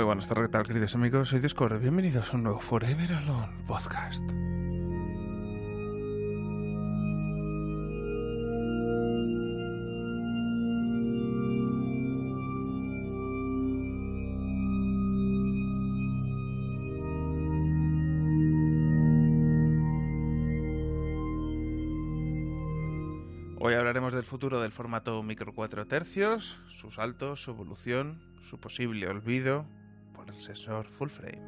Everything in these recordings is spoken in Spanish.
Muy buenas tardes, ¿qué tal, queridos amigos? Soy Discord. Bienvenidos a un nuevo Forever Alone podcast. Hoy hablaremos del futuro del formato micro 4 tercios, sus saltos, su evolución, su posible olvido sensor full frame.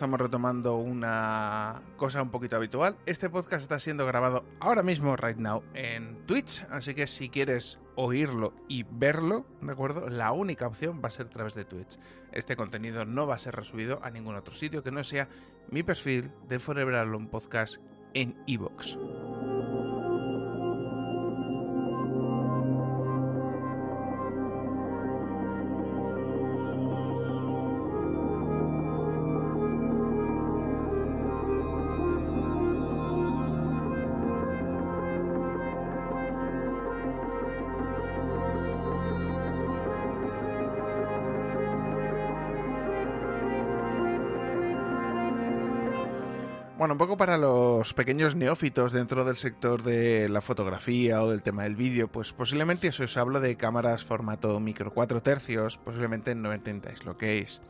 Estamos retomando una cosa un poquito habitual. Este podcast está siendo grabado ahora mismo, right now, en Twitch, así que si quieres oírlo y verlo, ¿de acuerdo? La única opción va a ser a través de Twitch. Este contenido no va a ser resubido a ningún otro sitio que no sea mi perfil de Forever Alone Podcast en Evox. Bueno, un poco para los pequeños neófitos dentro del sector de la fotografía o del tema del vídeo, pues posiblemente si os hablo de cámaras formato micro 4 tercios, posiblemente no entendáis lo que es.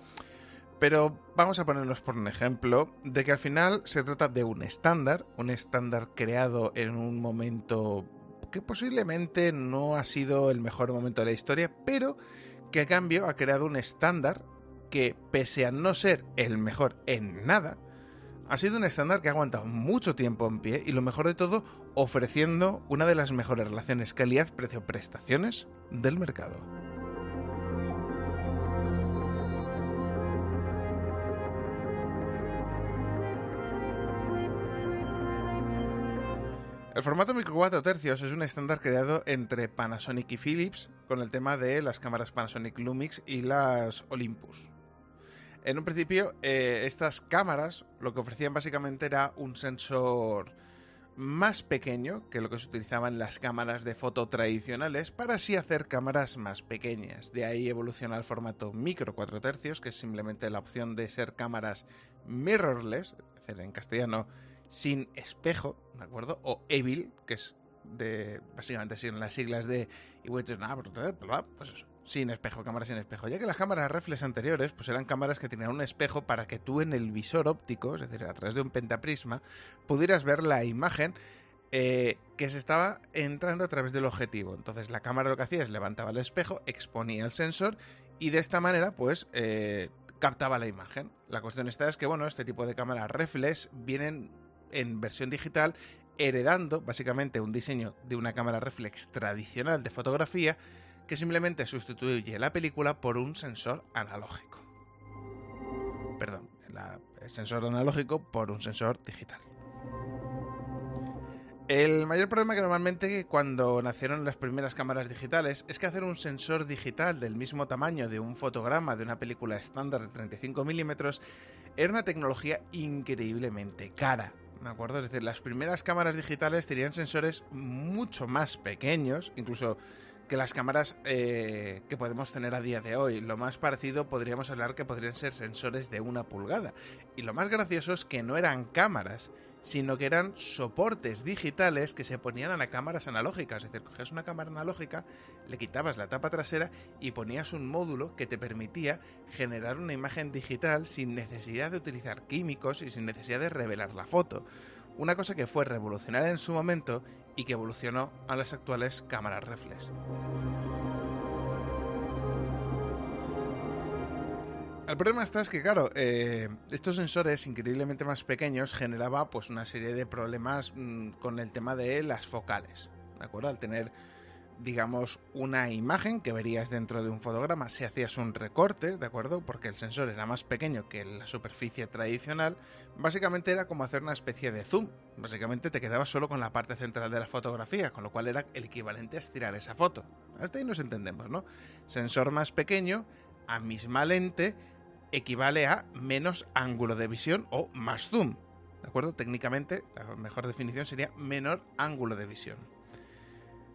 Pero vamos a ponernos por un ejemplo de que al final se trata de un estándar, un estándar creado en un momento que posiblemente no ha sido el mejor momento de la historia, pero que a cambio ha creado un estándar que pese a no ser el mejor en nada, ha sido un estándar que ha aguantado mucho tiempo en pie y lo mejor de todo, ofreciendo una de las mejores relaciones calidad-precio-prestaciones del mercado. El formato micro 4 tercios es un estándar creado entre Panasonic y Philips con el tema de las cámaras Panasonic Lumix y las Olympus. En un principio, eh, estas cámaras lo que ofrecían básicamente era un sensor más pequeño que lo que se utilizaba en las cámaras de foto tradicionales para así hacer cámaras más pequeñas. De ahí evoluciona el formato micro 4 tercios, que es simplemente la opción de ser cámaras mirrorless, es decir, en castellano sin espejo, ¿de acuerdo? O evil, que es de básicamente siguen las siglas de pues eso, sin espejo, cámara sin espejo. Ya que las cámaras reflex anteriores, pues eran cámaras que tenían un espejo para que tú en el visor óptico, es decir, a través de un pentaprisma, pudieras ver la imagen eh, que se estaba entrando a través del objetivo. Entonces la cámara lo que hacía es levantaba el espejo, exponía el sensor y de esta manera, pues, eh, captaba la imagen. La cuestión está es que, bueno, este tipo de cámaras reflex vienen en versión digital heredando básicamente un diseño de una cámara reflex tradicional de fotografía que simplemente sustituye la película por un sensor analógico. Perdón, el sensor analógico por un sensor digital. El mayor problema que normalmente cuando nacieron las primeras cámaras digitales es que hacer un sensor digital del mismo tamaño de un fotograma de una película estándar de 35 milímetros era una tecnología increíblemente cara. ¿De acuerdo? Es decir, las primeras cámaras digitales tenían sensores mucho más pequeños, incluso que las cámaras eh, que podemos tener a día de hoy. Lo más parecido podríamos hablar que podrían ser sensores de una pulgada. Y lo más gracioso es que no eran cámaras, sino que eran soportes digitales que se ponían a las cámaras analógicas. Es decir, cogías una cámara analógica, le quitabas la tapa trasera y ponías un módulo que te permitía generar una imagen digital sin necesidad de utilizar químicos y sin necesidad de revelar la foto. Una cosa que fue revolucionaria en su momento y que evolucionó a las actuales cámaras reflex. El problema está es que, claro, eh, estos sensores increíblemente más pequeños generaba pues una serie de problemas mm, con el tema de las focales, ¿de acuerdo? Al tener digamos, una imagen que verías dentro de un fotograma si hacías un recorte, ¿de acuerdo? Porque el sensor era más pequeño que la superficie tradicional. Básicamente era como hacer una especie de zoom. Básicamente te quedabas solo con la parte central de la fotografía, con lo cual era el equivalente a estirar esa foto. Hasta ahí nos entendemos, ¿no? Sensor más pequeño, a misma lente, equivale a menos ángulo de visión o más zoom. ¿De acuerdo? Técnicamente, la mejor definición sería menor ángulo de visión.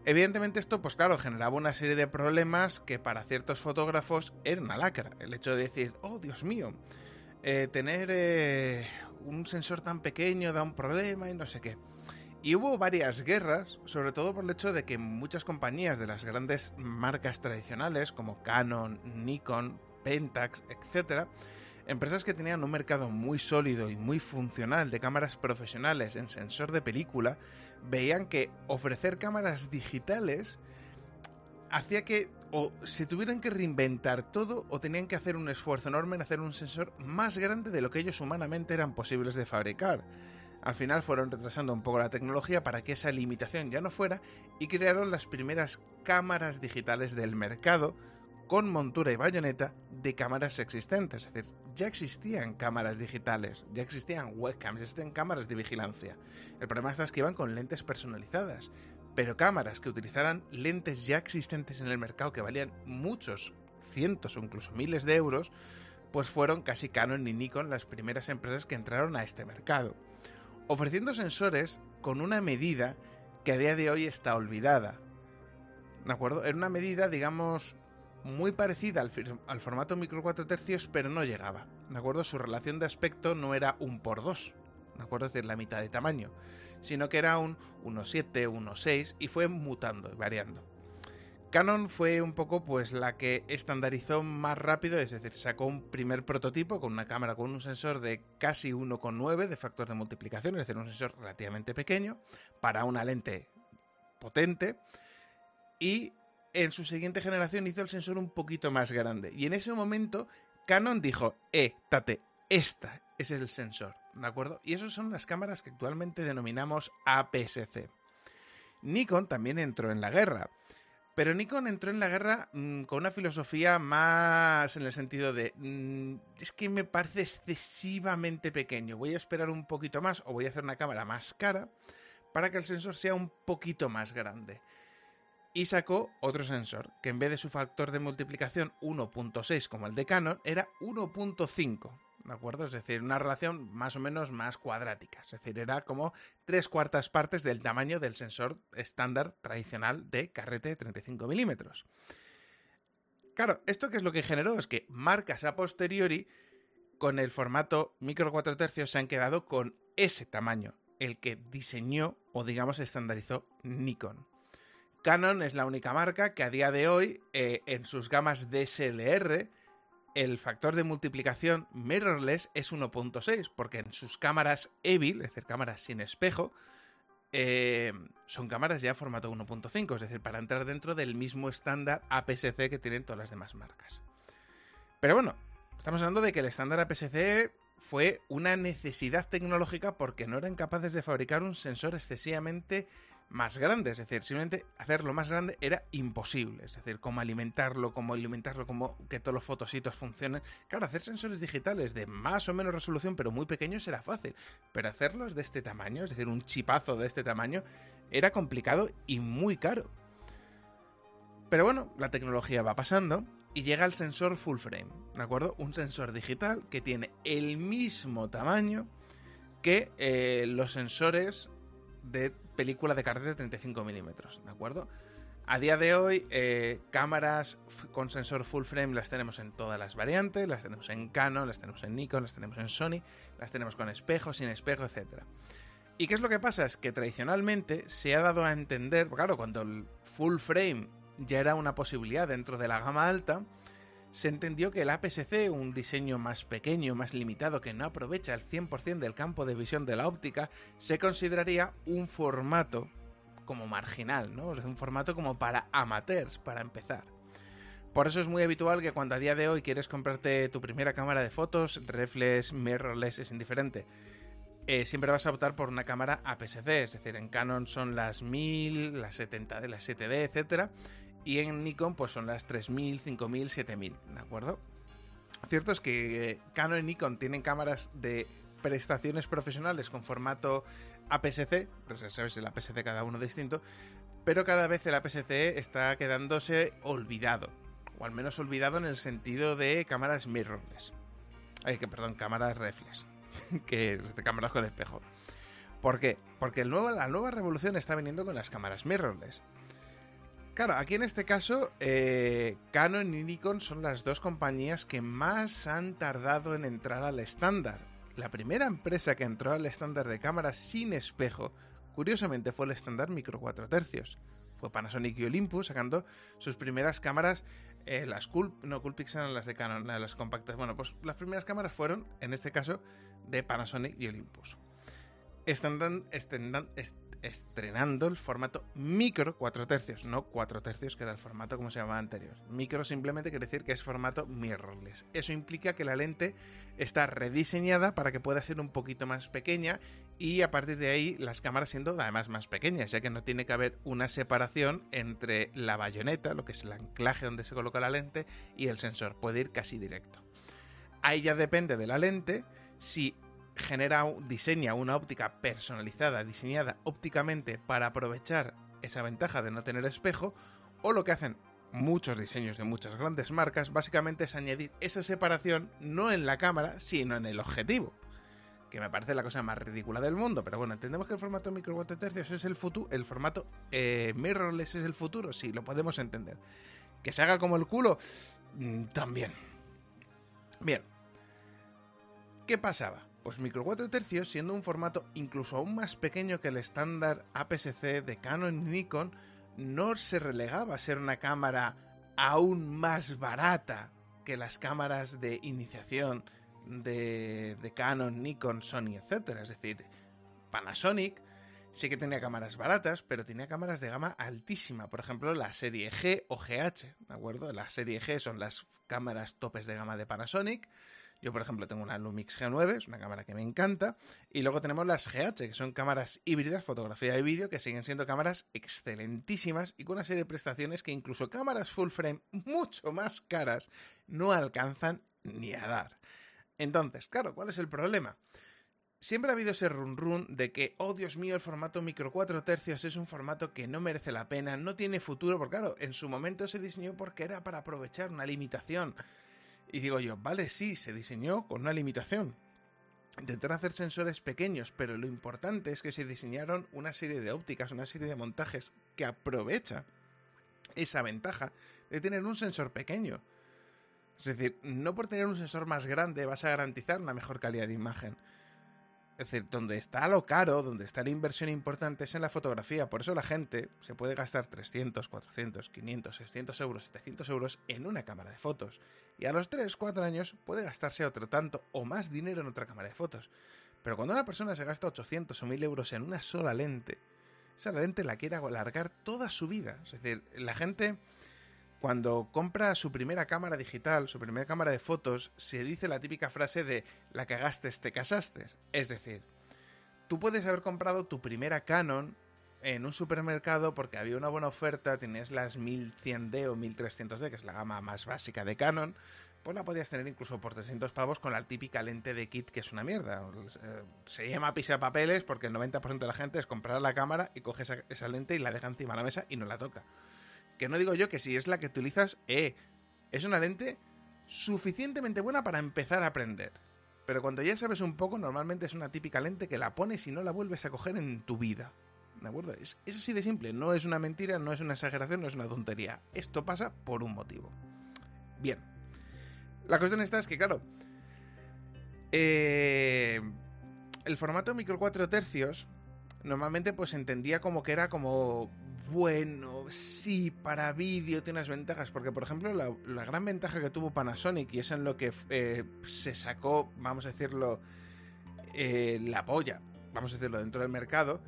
Evidentemente esto, pues claro, generaba una serie de problemas que para ciertos fotógrafos era una lacra. El hecho de decir, oh Dios mío, eh, tener eh, un sensor tan pequeño da un problema y no sé qué. Y hubo varias guerras, sobre todo por el hecho de que muchas compañías de las grandes marcas tradicionales como Canon, Nikon, Pentax, etc., empresas que tenían un mercado muy sólido y muy funcional de cámaras profesionales en sensor de película, veían que ofrecer cámaras digitales hacía que o se tuvieran que reinventar todo o tenían que hacer un esfuerzo enorme en hacer un sensor más grande de lo que ellos humanamente eran posibles de fabricar. Al final fueron retrasando un poco la tecnología para que esa limitación ya no fuera y crearon las primeras cámaras digitales del mercado con montura y bayoneta de cámaras existentes. Es decir, ya existían cámaras digitales, ya existían webcams, ya existían cámaras de vigilancia. El problema es que iban con lentes personalizadas, pero cámaras que utilizaran lentes ya existentes en el mercado que valían muchos cientos o incluso miles de euros, pues fueron casi Canon y Nikon las primeras empresas que entraron a este mercado, ofreciendo sensores con una medida que a día de hoy está olvidada. ¿De acuerdo? Era una medida, digamos, muy parecida al, formato micro 4 tercios, pero no llegaba. ¿De acuerdo? Su relación de aspecto no era un por dos, ¿de acuerdo? Es decir, la mitad de tamaño, sino que era un 1.7, 1.6 y fue mutando y variando. Canon fue un poco pues la que estandarizó más rápido, es decir, sacó un primer prototipo con una cámara con un sensor de casi 1,9 de factor de multiplicación, es decir, un sensor relativamente pequeño para una lente potente y en su siguiente generación hizo el sensor un poquito más grande. Y en ese momento Canon dijo, eh, tate, esta, es el sensor, ¿de acuerdo? Y esas son las cámaras que actualmente denominamos APS-C. Nikon también entró en la guerra. Pero Nikon entró en la guerra mm, con una filosofía más en el sentido de, mm, es que me parece excesivamente pequeño, voy a esperar un poquito más o voy a hacer una cámara más cara para que el sensor sea un poquito más grande y sacó otro sensor, que en vez de su factor de multiplicación 1.6 como el de Canon, era 1.5. ¿De acuerdo? Es decir, una relación más o menos más cuadrática. Es decir, era como tres cuartas partes del tamaño del sensor estándar tradicional de carrete de 35 milímetros. Claro, ¿esto qué es lo que generó? Es que marcas a posteriori con el formato micro 4 tercios se han quedado con ese tamaño, el que diseñó o digamos estandarizó Nikon. Canon es la única marca que a día de hoy, eh, en sus gamas DSLR, el factor de multiplicación mirrorless es 1.6, porque en sus cámaras Evil, es decir, cámaras sin espejo, eh, son cámaras ya formato 1.5, es decir, para entrar dentro del mismo estándar APS-C que tienen todas las demás marcas. Pero bueno, estamos hablando de que el estándar APS-C fue una necesidad tecnológica porque no eran capaces de fabricar un sensor excesivamente más grande. Es decir, simplemente hacerlo más grande era imposible. Es decir, cómo alimentarlo, cómo alimentarlo, cómo que todos los fotositos funcionen. Claro, hacer sensores digitales de más o menos resolución, pero muy pequeños, era fácil. Pero hacerlos de este tamaño, es decir, un chipazo de este tamaño, era complicado y muy caro. Pero bueno, la tecnología va pasando y llega el sensor full frame, ¿de acuerdo? Un sensor digital que tiene el mismo tamaño que eh, los sensores de película de carrete de 35 milímetros, ¿de acuerdo? A día de hoy, eh, cámaras con sensor full frame las tenemos en todas las variantes, las tenemos en Canon, las tenemos en Nikon, las tenemos en Sony, las tenemos con espejo, sin espejo, etc. ¿Y qué es lo que pasa? Es que tradicionalmente se ha dado a entender, claro, cuando el full frame ya era una posibilidad dentro de la gama alta, se entendió que el APS-C, un diseño más pequeño, más limitado, que no aprovecha el 100% del campo de visión de la óptica, se consideraría un formato como marginal, ¿no? Un formato como para amateurs, para empezar. Por eso es muy habitual que cuando a día de hoy quieres comprarte tu primera cámara de fotos, reflex, mirrorless, es indiferente, eh, siempre vas a optar por una cámara APS-C, es decir, en Canon son las 1000, las 70, las 7D, etcétera, y en Nikon pues son las 3000, 5000, 7000, ¿de acuerdo? Cierto es que Canon y Nikon tienen cámaras de prestaciones profesionales con formato APS-C, pues sabes el APS-C cada uno distinto, pero cada vez el APS-C está quedándose olvidado, o al menos olvidado en el sentido de cámaras mirrorless. Ay, que perdón, cámaras reflex, que cámaras con espejo. ¿Por qué? Porque la nueva revolución está viniendo con las cámaras mirrorless. Claro, aquí en este caso, eh, Canon y Nikon son las dos compañías que más han tardado en entrar al estándar. La primera empresa que entró al estándar de cámaras sin espejo, curiosamente, fue el estándar micro 4 tercios. Fue Panasonic y Olympus sacando sus primeras cámaras, eh, las no Coolpix eran las de Canon, las compactas. Bueno, pues las primeras cámaras fueron, en este caso, de Panasonic y Olympus. Están, están, estrenando el formato micro 4 tercios, no 4 tercios que era el formato como se llamaba anterior. Micro simplemente quiere decir que es formato mirrorless. Eso implica que la lente está rediseñada para que pueda ser un poquito más pequeña y a partir de ahí las cámaras siendo además más pequeñas, ya que no tiene que haber una separación entre la bayoneta, lo que es el anclaje donde se coloca la lente, y el sensor. Puede ir casi directo. Ahí ya depende de la lente si genera, diseña una óptica personalizada, diseñada ópticamente para aprovechar esa ventaja de no tener espejo, o lo que hacen muchos diseños de muchas grandes marcas, básicamente es añadir esa separación no en la cámara, sino en el objetivo. Que me parece la cosa más ridícula del mundo, pero bueno, entendemos que el formato micro 4 tercios es el futuro, el formato eh, mirrorless es el futuro, sí, lo podemos entender. Que se haga como el culo, mm, también. Bien. ¿Qué pasaba? Pues micro 4 tercios, siendo un formato incluso aún más pequeño que el estándar APS-C de Canon y Nikon, no se relegaba a ser una cámara aún más barata que las cámaras de iniciación de, de Canon, Nikon, Sony, etc. Es decir, Panasonic sí que tenía cámaras baratas, pero tenía cámaras de gama altísima. Por ejemplo, la serie G o GH, ¿de acuerdo? La serie G son las cámaras topes de gama de Panasonic. Yo, por ejemplo, tengo una Lumix G9, es una cámara que me encanta. Y luego tenemos las GH, que son cámaras híbridas, fotografía y vídeo, que siguen siendo cámaras excelentísimas y con una serie de prestaciones que incluso cámaras full frame mucho más caras no alcanzan ni a dar. Entonces, claro, ¿cuál es el problema? Siempre ha habido ese run run de que, oh Dios mío, el formato micro 4 tercios es un formato que no merece la pena, no tiene futuro, porque claro, en su momento se diseñó porque era para aprovechar una limitación. Y digo yo, vale, sí, se diseñó con una limitación. Intentaron hacer sensores pequeños, pero lo importante es que se diseñaron una serie de ópticas, una serie de montajes que aprovecha esa ventaja de tener un sensor pequeño. Es decir, no por tener un sensor más grande vas a garantizar una mejor calidad de imagen. Es decir, donde está lo caro, donde está la inversión importante es en la fotografía. Por eso la gente se puede gastar 300, 400, 500, 600 euros, 700 euros en una cámara de fotos. Y a los 3, 4 años puede gastarse otro tanto o más dinero en otra cámara de fotos. Pero cuando una persona se gasta 800 o 1000 euros en una sola lente, esa lente la quiere alargar toda su vida. Es decir, la gente cuando compra su primera cámara digital, su primera cámara de fotos, se dice la típica frase de la cagaste, te casaste. Es decir, tú puedes haber comprado tu primera Canon en un supermercado porque había una buena oferta, tenías las 1100D o 1300D, que es la gama más básica de Canon, pues la podías tener incluso por 300 pavos con la típica lente de kit que es una mierda. Se llama pisa papeles porque el 90% de la gente es comprar la cámara y coge esa, esa lente y la deja encima de la mesa y no la toca. Que no digo yo que si es la que utilizas, eh, es una lente suficientemente buena para empezar a aprender. Pero cuando ya sabes un poco, normalmente es una típica lente que la pones y no la vuelves a coger en tu vida. ¿De acuerdo? Es, es así de simple, no es una mentira, no es una exageración, no es una tontería. Esto pasa por un motivo. Bien. La cuestión está es que, claro, eh, el formato micro 4 tercios normalmente pues entendía como que era como bueno, sí, para vídeo tiene unas ventajas, porque por ejemplo la, gran ventaja que tuvo Panasonic, y es en lo que eh, se sacó, vamos a decirlo, eh, la polla, vamos a decirlo, dentro del mercado,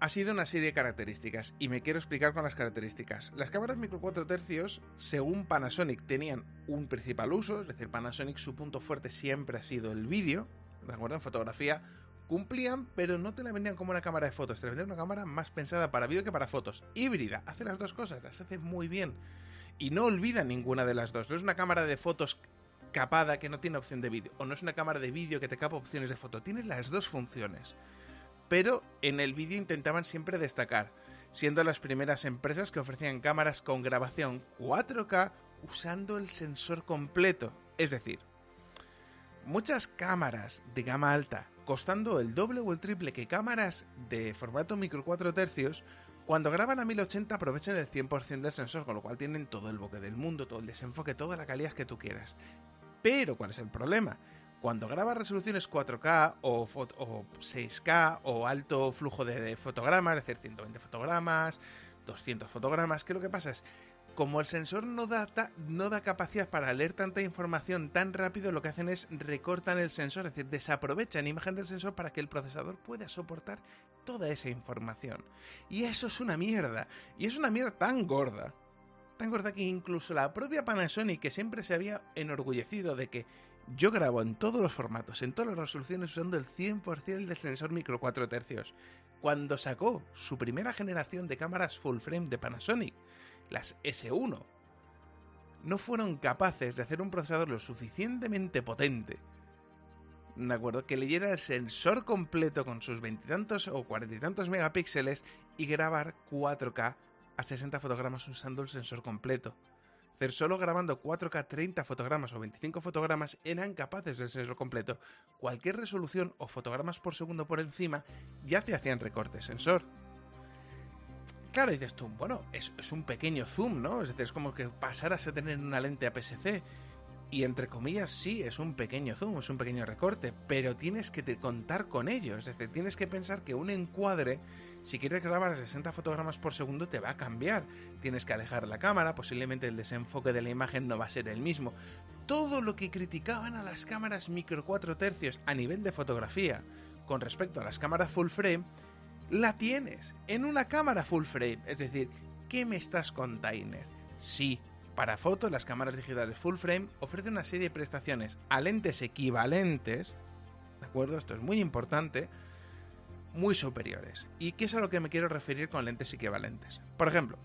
ha sido una serie de características, y me quiero explicar con las características. Las cámaras micro 4 tercios, según Panasonic, tenían un principal uso, es decir, Panasonic su punto fuerte siempre ha sido el vídeo, ¿de acuerdo? En fotografía cumplían, pero no te la vendían como una cámara de fotos, te la vendían una cámara más pensada para vídeo que para fotos. Híbrida, hace las dos cosas, las hace muy bien. Y no olvida ninguna de las dos. No es una cámara de fotos capada que no tiene opción de vídeo, o no es una cámara de vídeo que te capa opciones de foto, tiene las dos funciones. Pero en el vídeo intentaban siempre destacar, siendo las primeras empresas que ofrecían cámaras con grabación 4K usando el sensor completo. Es decir, muchas cámaras de gama alta costando el doble o el triple que cámaras de formato micro 4 tercios, cuando graban a 1080 aprovechan el 100% del sensor, con lo cual tienen todo el boque del mundo, todo el desenfoque, toda la calidad que tú quieras. Pero, ¿cuál es el problema? Cuando grabas resoluciones 4K o, 6K o alto flujo de, fotogramas, es decir, 120 fotogramas, 200 fotogramas, ¿qué es lo que pasa? Es, como el sensor no da, no da capacidad para leer tanta información tan rápido, lo que hacen es recortan el sensor, es decir, desaprovechan imagen del sensor para que el procesador pueda soportar toda esa información. Y eso es una mierda. Y es una mierda tan gorda tan gorda que incluso la propia Panasonic, que siempre se había enorgullecido de que yo grabo en todos los formatos, en todas las resoluciones, usando el 100% del sensor micro 4 tercios. Cuando sacó su primera generación de cámaras full frame de Panasonic, las S1, no fueron capaces de hacer un procesador lo suficientemente potente, ¿de acuerdo? Que leyera el sensor completo con sus veintitantos o cuarenta y tantos megapíxeles y grabar 4K a 60 fotogramas usando el sensor completo. Hacer solo grabando 4K 30 fotogramas o 25 fotogramas eran capaces del sensor completo. Cualquier resolución o fotogramas por segundo por encima ya te hacían recorte sensor. Claro, dices tú, bueno, es, es, un pequeño zoom, ¿no? Es decir, es como que pasaras a tener una lente APS-C. Y entre comillas, sí, es un pequeño zoom, es un pequeño recorte, pero tienes que contar con ello. Es decir, tienes que pensar que un encuadre si quieres grabar a 60 fotogramas por segundo te va a cambiar. Tienes que alejar la cámara, posiblemente el desenfoque de la imagen no va a ser el mismo. Todo lo que criticaban a las cámaras micro 4 tercios a nivel de fotografía con respecto a las cámaras full frame, la tienes en una cámara full frame. Es decir, ¿qué me estás container? Sí, para foto las cámaras digitales full frame ofrecen una serie de prestaciones a lentes equivalentes, ¿de acuerdo? Esto es muy importante muy superiores. ¿Y qué es a lo que me quiero referir con lentes equivalentes? Por ejemplo,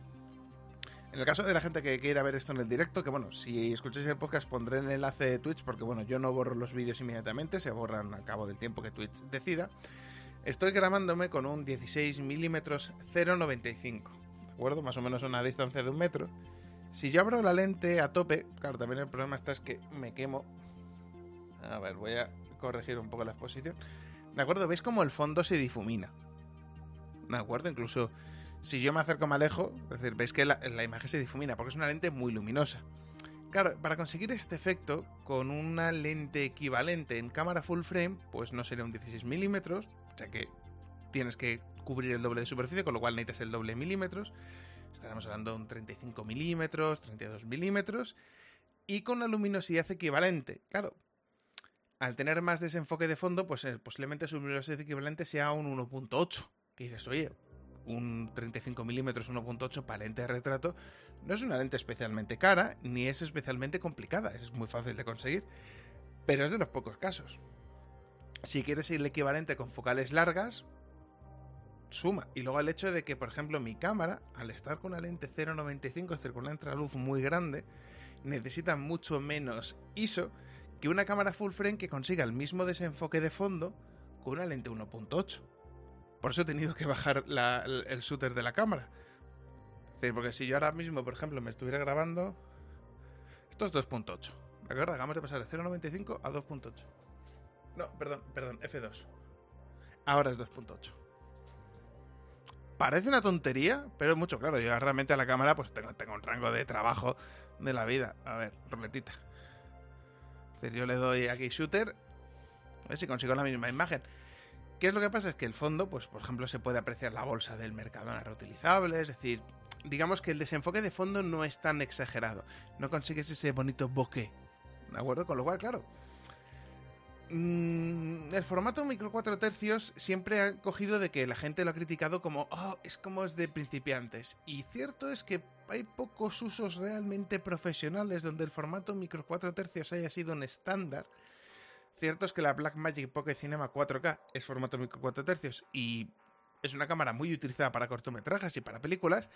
en el caso de la gente que quiera ver esto en el directo, que bueno, si escucháis el podcast pondré el enlace de Twitch, porque bueno, yo no borro los vídeos inmediatamente, se borran al cabo del tiempo que Twitch decida. Estoy grabándome con un 16 mm 0.95, ¿de acuerdo? Más o menos una distancia de un metro. Si yo abro la lente a tope, claro, también el problema está es que me quemo. A ver, voy a corregir un poco la exposición. ¿De acuerdo? ¿Veis cómo el fondo se difumina? ¿De acuerdo? Incluso si yo me acerco más lejos, es decir, veis que la, imagen se difumina porque es una lente muy luminosa. Claro, para conseguir este efecto con una lente equivalente en cámara full frame, pues no sería un 16 milímetros, o sea que tienes que cubrir el doble de superficie, con lo cual necesitas el doble de milímetros. Estaremos hablando de un 35 milímetros, 32 milímetros, y con una luminosidad equivalente. Claro, al tener más desenfoque de fondo, pues eh, posiblemente su luminosidad equivalente sea un 1.8. Que dices, oye, un 35 mm 1.8 para lente de retrato no es una lente especialmente cara, ni es especialmente complicada, es muy fácil de conseguir, pero es de los pocos casos. Si quieres el equivalente con focales largas, suma. Y luego el hecho de que, por ejemplo, mi cámara, al estar con una lente 0.95, es decir, con una entraluz muy grande, necesita mucho menos ISO que una cámara full frame que consiga el mismo desenfoque de fondo con una lente 1.8. Por eso he tenido que bajar el, shooter de la cámara. Es decir, porque si yo ahora mismo, por ejemplo, me estuviera grabando... Esto es 2.8. ¿De acuerdo? Acabamos de pasar de 0.95 a 2.8. No, perdón, perdón, F2. Ahora es 2.8. Parece una tontería, pero es mucho claro. Yo realmente a la cámara pues tengo, tengo un rango de trabajo de la vida. A ver, roletita yo le doy aquí shooter, a ver si consigo la misma imagen. ¿Qué es lo que pasa? Es que el fondo, pues por ejemplo, se puede apreciar la bolsa del Mercadona reutilizable, es decir, digamos que el desenfoque de fondo no es tan exagerado. No consigues ese bonito bokeh. ¿De acuerdo? Con lo cual, claro. Mm, el formato micro 4 tercios siempre ha cogido de que la gente lo ha criticado como, oh, es como es de principiantes. Y cierto es que hay pocos usos realmente profesionales donde el formato micro 4 tercios haya sido un estándar. Cierto es que la Blackmagic Pocket Cinema 4K es formato micro 4 tercios y es una cámara muy utilizada para cortometrajes y para películas,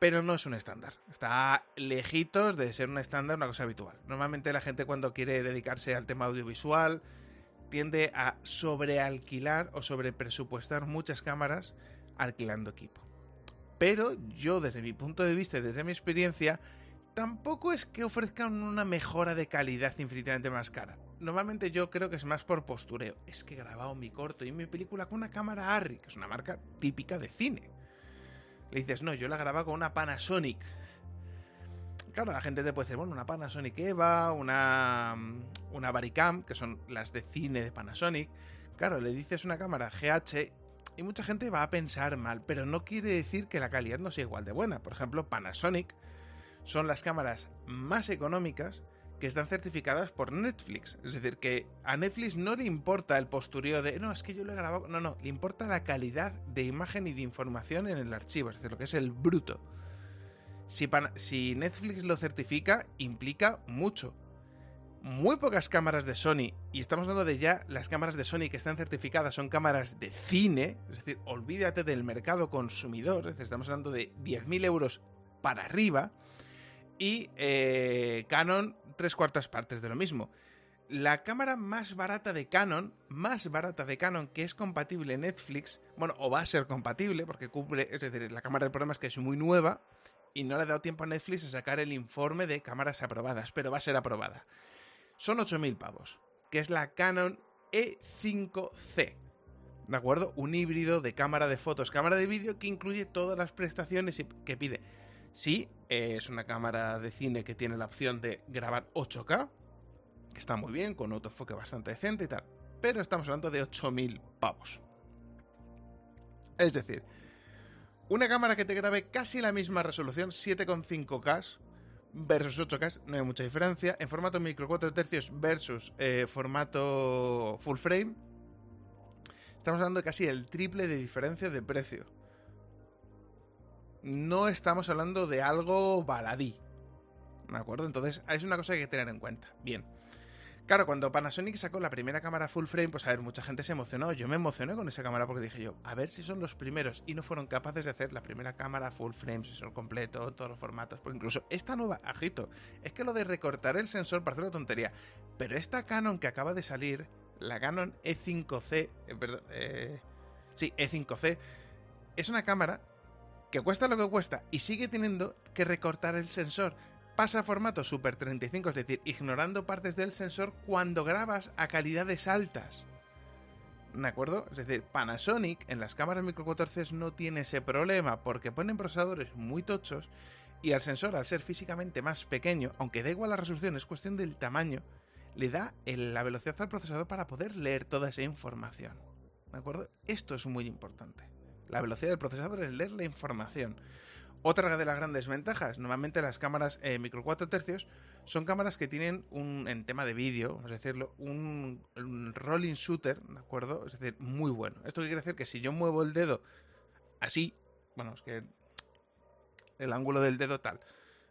pero no es un estándar. Está lejitos de ser un estándar, una cosa habitual. Normalmente la gente cuando quiere dedicarse al tema audiovisual tiende a sobrealquilar o sobrepresupuestar muchas cámaras alquilando equipo. Pero yo desde mi punto de vista y desde mi experiencia, tampoco es que ofrezcan una mejora de calidad infinitamente más cara. Normalmente yo creo que es más por postureo. Es que he grabado mi corto y mi película con una cámara Arri, que es una marca típica de cine. Le dices, no, yo la grababa con una Panasonic. Claro, la gente te puede decir, bueno, una Panasonic Eva, una, una Baricam, que son las de cine de Panasonic. Claro, le dices una cámara GH y mucha gente va a pensar mal, pero no quiere decir que la calidad no sea igual de buena. Por ejemplo, Panasonic son las cámaras más económicas que están certificadas por Netflix. Es decir, que a Netflix no le importa el postureo de, no, es que yo lo he grabado. No, no, le importa la calidad de imagen y de información en el archivo, es decir, lo que es el bruto. Si, Netflix lo certifica, implica mucho. Muy pocas cámaras de Sony, y estamos hablando de ya las cámaras de Sony que están certificadas, son cámaras de cine, es decir, olvídate del mercado consumidor, es decir, estamos hablando de 10.000 euros para arriba, y eh, Canon tres cuartas partes de lo mismo. La cámara más barata de Canon, más barata de Canon que es compatible Netflix, bueno, o va a ser compatible porque cubre, es decir, la cámara del problema es que es muy nueva y no le ha dado tiempo a Netflix a sacar el informe de cámaras aprobadas, pero va a ser aprobada. Son 8.000 pavos, que es la Canon E5C. ¿De acuerdo? Un híbrido de cámara de fotos, cámara de vídeo que incluye todas las prestaciones que pide Sí, es una cámara de cine que tiene la opción de grabar 8K, que está muy bien, con autofoque bastante decente y tal. Pero estamos hablando de 8000 pavos. Es decir, una cámara que te grabe casi la misma resolución, 7,5K versus 8K, no hay mucha diferencia. En formato micro 4 tercios versus eh, formato full frame, estamos hablando de casi el triple de diferencia de precio no estamos hablando de algo baladí. ¿De acuerdo? Entonces, es una cosa que hay que tener en cuenta. Bien. Claro, cuando Panasonic sacó la primera cámara full frame, pues a ver, mucha gente se emocionó. Yo me emocioné con esa cámara porque dije yo, a ver si son los primeros. Y no fueron capaces de hacer la primera cámara full frame, sensor completo, todos los formatos. Pues incluso esta nueva, ajito, es que lo de recortar el sensor parece una tontería. Pero esta Canon que acaba de salir, la Canon E5C, eh, perdón, eh, sí, E5C, es una cámara que cuesta lo que cuesta y sigue teniendo que recortar el sensor. Pasa a formato Super 35, es decir, ignorando partes del sensor cuando grabas a calidades altas. ¿De acuerdo? Es decir, Panasonic en las cámaras micro 14 no tiene ese problema porque ponen procesadores muy tochos y al sensor, al ser físicamente más pequeño, aunque da igual la resolución, es cuestión del tamaño, le da la velocidad al procesador para poder leer toda esa información. ¿De acuerdo? Esto es muy importante. La velocidad del procesador es leer la información. Otra de las grandes ventajas, normalmente las cámaras eh, micro 4 tercios son cámaras que tienen un, en tema de vídeo, a decirlo, un, rolling shooter, ¿de acuerdo? Es decir, muy bueno. Esto quiere decir que si yo muevo el dedo así, bueno, es que el ángulo del dedo tal,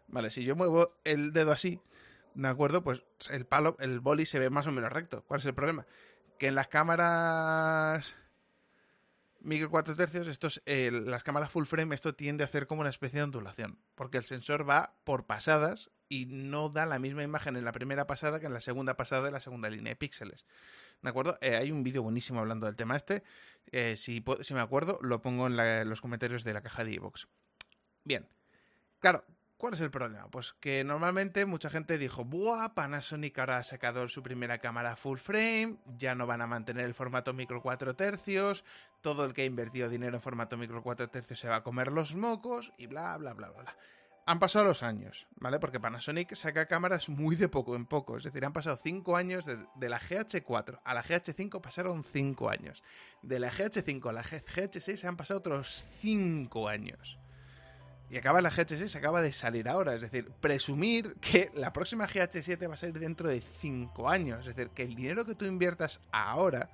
vale, si yo muevo el dedo así, ¿de acuerdo? Pues el palo, el boli se ve más o menos recto. ¿Cuál es el problema? Que en las cámaras micro 4 tercios, estos, las cámaras full frame, esto tiende a hacer como una especie de ondulación, porque el sensor va por pasadas y no da la misma imagen en la primera pasada que en la segunda pasada de la segunda línea de píxeles. ¿De acuerdo? Eh, hay un vídeo buenísimo hablando del tema este. Eh, si, si, me acuerdo, lo pongo en, los comentarios de la caja de iVoox. Bien. Claro, ¿Cuál es el problema? Pues que normalmente mucha gente dijo, ¡buah! Panasonic ahora ha sacado su primera cámara full frame, ya no van a mantener el formato micro 4 tercios, todo el que ha invertido dinero en formato micro 4 tercios se va a comer los mocos y bla, bla, bla, bla. Han pasado los años, ¿vale? Porque Panasonic saca cámaras muy de poco en poco, es decir, han pasado 5 años de, de, la GH4 a la GH5 pasaron 5 años. De la GH5 a la GH6 se han pasado otros 5 años. Y acaba la GH6, acaba de salir ahora. Es decir, presumir que la próxima GH7 va a salir dentro de 5 años. Es decir, que el dinero que tú inviertas ahora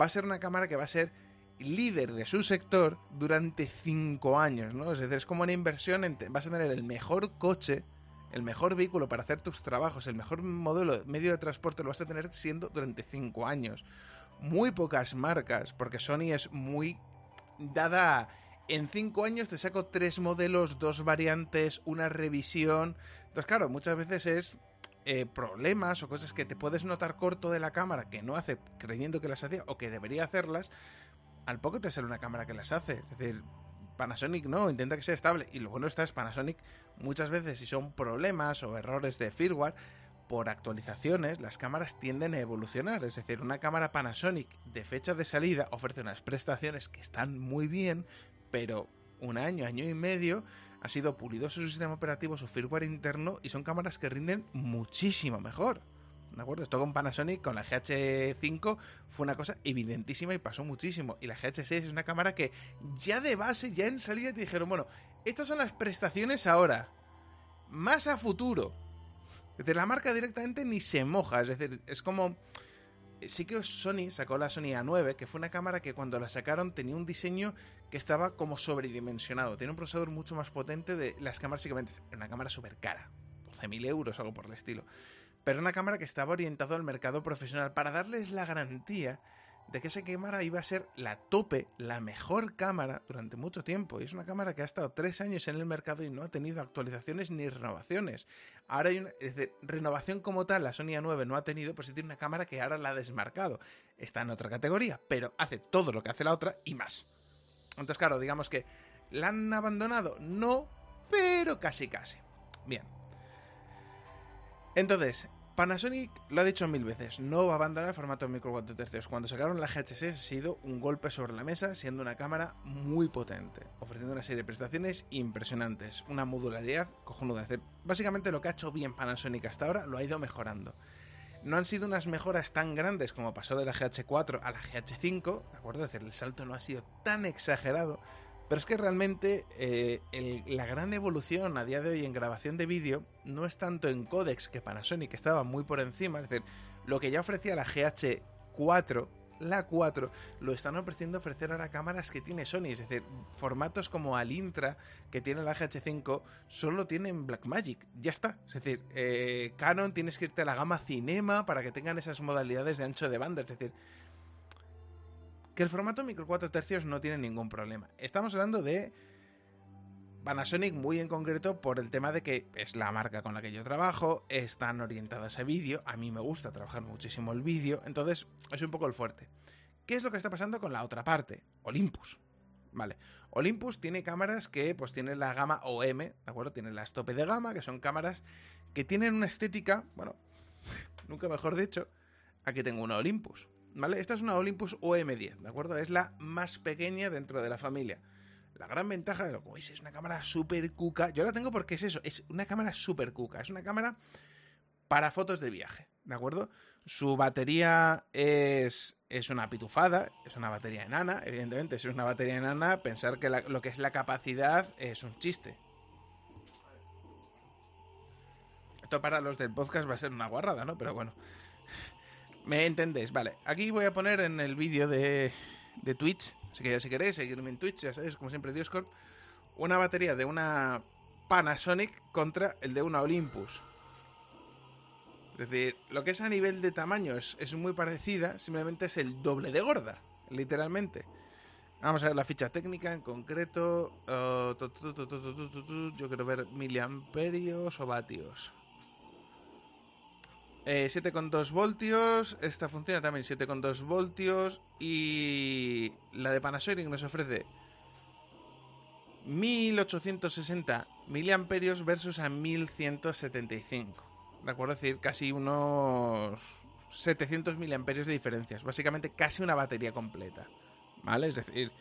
va a ser una cámara que va a ser líder de su sector durante 5 años, ¿no? Es decir, es como una inversión, en vas a tener el mejor coche el mejor vehículo para hacer tus trabajos, el mejor modelo, medio de transporte lo vas a tener siendo durante 5 años. Muy pocas marcas, porque Sony es muy dada en 5 años te saco tres modelos, dos variantes, una revisión. Entonces, claro, muchas veces es eh, problemas o cosas que te puedes notar corto de la cámara que no hace creyendo que las hacía o que debería hacerlas. Al poco te sale una cámara que las hace. Es decir, Panasonic no, intenta que sea estable. Y lo bueno está es Panasonic muchas veces si son problemas o errores de firmware, por actualizaciones las cámaras tienden a evolucionar. Es decir, una cámara Panasonic de fecha de salida ofrece unas prestaciones que están muy bien, pero un año, año y medio ha sido pulido su sistema operativo, su firmware interno y son cámaras que rinden muchísimo mejor. ¿De acuerdo? Esto con Panasonic, con la GH5, fue una cosa evidentísima y pasó muchísimo. Y la GH6 es una cámara que ya de base, ya en salida te dijeron, bueno, estas son las prestaciones ahora. Más a futuro. Es decir, la marca directamente ni se moja. Es decir, es como... Sí que Sony sacó la Sony A9, que fue una cámara que cuando la sacaron tenía un diseño que estaba como sobredimensionado. Tiene un procesador mucho más potente de las cámaras, básicamente. Una cámara súper cara. 12.000 euros, algo por el estilo pero una cámara que estaba orientada al mercado profesional para darles la garantía de que esa cámara iba a ser la tope, la mejor cámara durante mucho tiempo. Y es una cámara que ha estado tres años en el mercado y no ha tenido actualizaciones ni renovaciones. Ahora hay una renovación como tal, la Sony A9 no ha tenido, pero sí tiene una cámara que ahora la ha desmarcado. Está en otra categoría, pero hace todo lo que hace la otra y más. Entonces, claro, digamos que la han abandonado, no, pero casi casi. Bien, entonces, Panasonic lo ha dicho mil veces, no va a abandonar el formato micro 4 tercios. Cuando sacaron la GH6 ha sido un golpe sobre la mesa, siendo una cámara muy potente, ofreciendo una serie de prestaciones impresionantes, una modularidad cojonuda. Básicamente lo que ha hecho bien Panasonic hasta ahora lo ha ido mejorando. No han sido unas mejoras tan grandes como pasó de la GH4 a la GH5, ¿de acuerdo? Es decir, el salto no ha sido tan exagerado, pero es que realmente eh, la gran evolución a día de hoy en grabación de vídeo no es tanto en códex que Panasonic estaba muy por encima, es decir, lo que ya ofrecía la GH4, la 4, lo están ofreciendo ofrecer ahora cámaras que tiene Sony, es decir, formatos como Alintra que tiene la GH5 solo tienen Blackmagic, ya está, es decir, eh, Canon tienes que irte a la gama Cinema para que tengan esas modalidades de ancho de banda, es decir, que el formato micro 4 tercios no tiene ningún problema. Estamos hablando de Panasonic muy en concreto por el tema de que es la marca con la que yo trabajo, están orientadas a vídeo, a mí me gusta trabajar muchísimo el vídeo, entonces es un poco el fuerte. ¿Qué es lo que está pasando con la otra parte? Olympus. Vale, Olympus tiene cámaras que pues tienen la gama OM, ¿de acuerdo? Tienen las tope de gama, que son cámaras que tienen una estética, bueno, nunca mejor dicho, aquí tengo una Olympus. ¿Vale? Esta es una Olympus OM10, ¿de acuerdo? Es la más pequeña dentro de la familia. La gran ventaja de lo que es una cámara súper cuca. Yo la tengo porque es eso, es una cámara súper cuca. Es una cámara para fotos de viaje, ¿de acuerdo? Su batería es, es una pitufada, es una batería enana, evidentemente, si es una batería enana, pensar que lo que es la capacidad es un chiste. Esto para los del podcast va a ser una guarrada, ¿no? Pero bueno. Me entendéis, vale. Aquí voy a poner en el vídeo de, de Twitch, así que si queréis seguirme en Twitch, ya sabéis, como siempre, Dioscorp, una batería de una Panasonic contra el de una Olympus. Es decir, lo que es a nivel de tamaño es, es muy parecida, simplemente es el doble de gorda, literalmente. Vamos a ver la ficha técnica en concreto. yo quiero ver miliamperios o vatios. 7,2 eh, voltios. Esta funciona también 7,2 voltios. Y la de Panasonic nos ofrece 1860 miliamperios versus a 1175. ¿De acuerdo? Es decir, casi unos 700 miliamperios de diferencias. Básicamente casi una batería completa. ¿Vale? Es decir,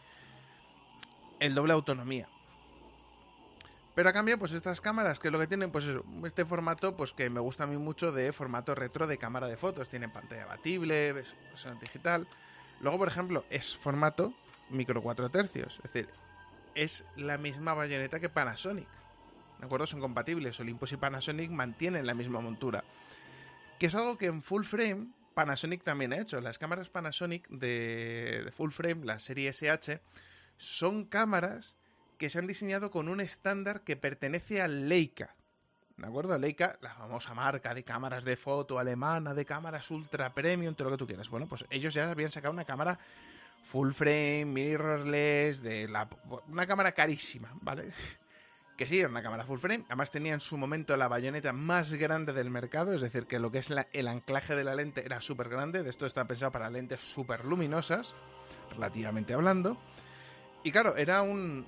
el doble autonomía. Pero a cambio, pues estas cámaras, que lo que tienen, pues este formato, pues que me gusta a mí mucho de formato retro de cámara de fotos. Tienen pantalla abatible, versión digital. Luego, por ejemplo, es formato micro 4 tercios. Es decir, es la misma bayoneta que Panasonic. ¿De acuerdo? Son compatibles. Olympus y Panasonic mantienen la misma montura. Que es algo que en full frame Panasonic también ha hecho. Las cámaras Panasonic de, de full frame, la serie SH, son cámaras que se han diseñado con un estándar que pertenece al Leica. ¿de acuerdo? Leica, la famosa marca de cámaras de foto alemana, de cámaras ultra premium, todo lo que tú quieras. Bueno, pues ellos ya habían sacado una cámara full frame, mirrorless, de la, una cámara carísima, ¿vale? Que sí, era una cámara full frame. Además tenía en su momento la bayoneta más grande del mercado, es decir, que lo que es el anclaje de la lente era súper grande. De esto está pensado para lentes súper luminosas, relativamente hablando. Y claro, era un,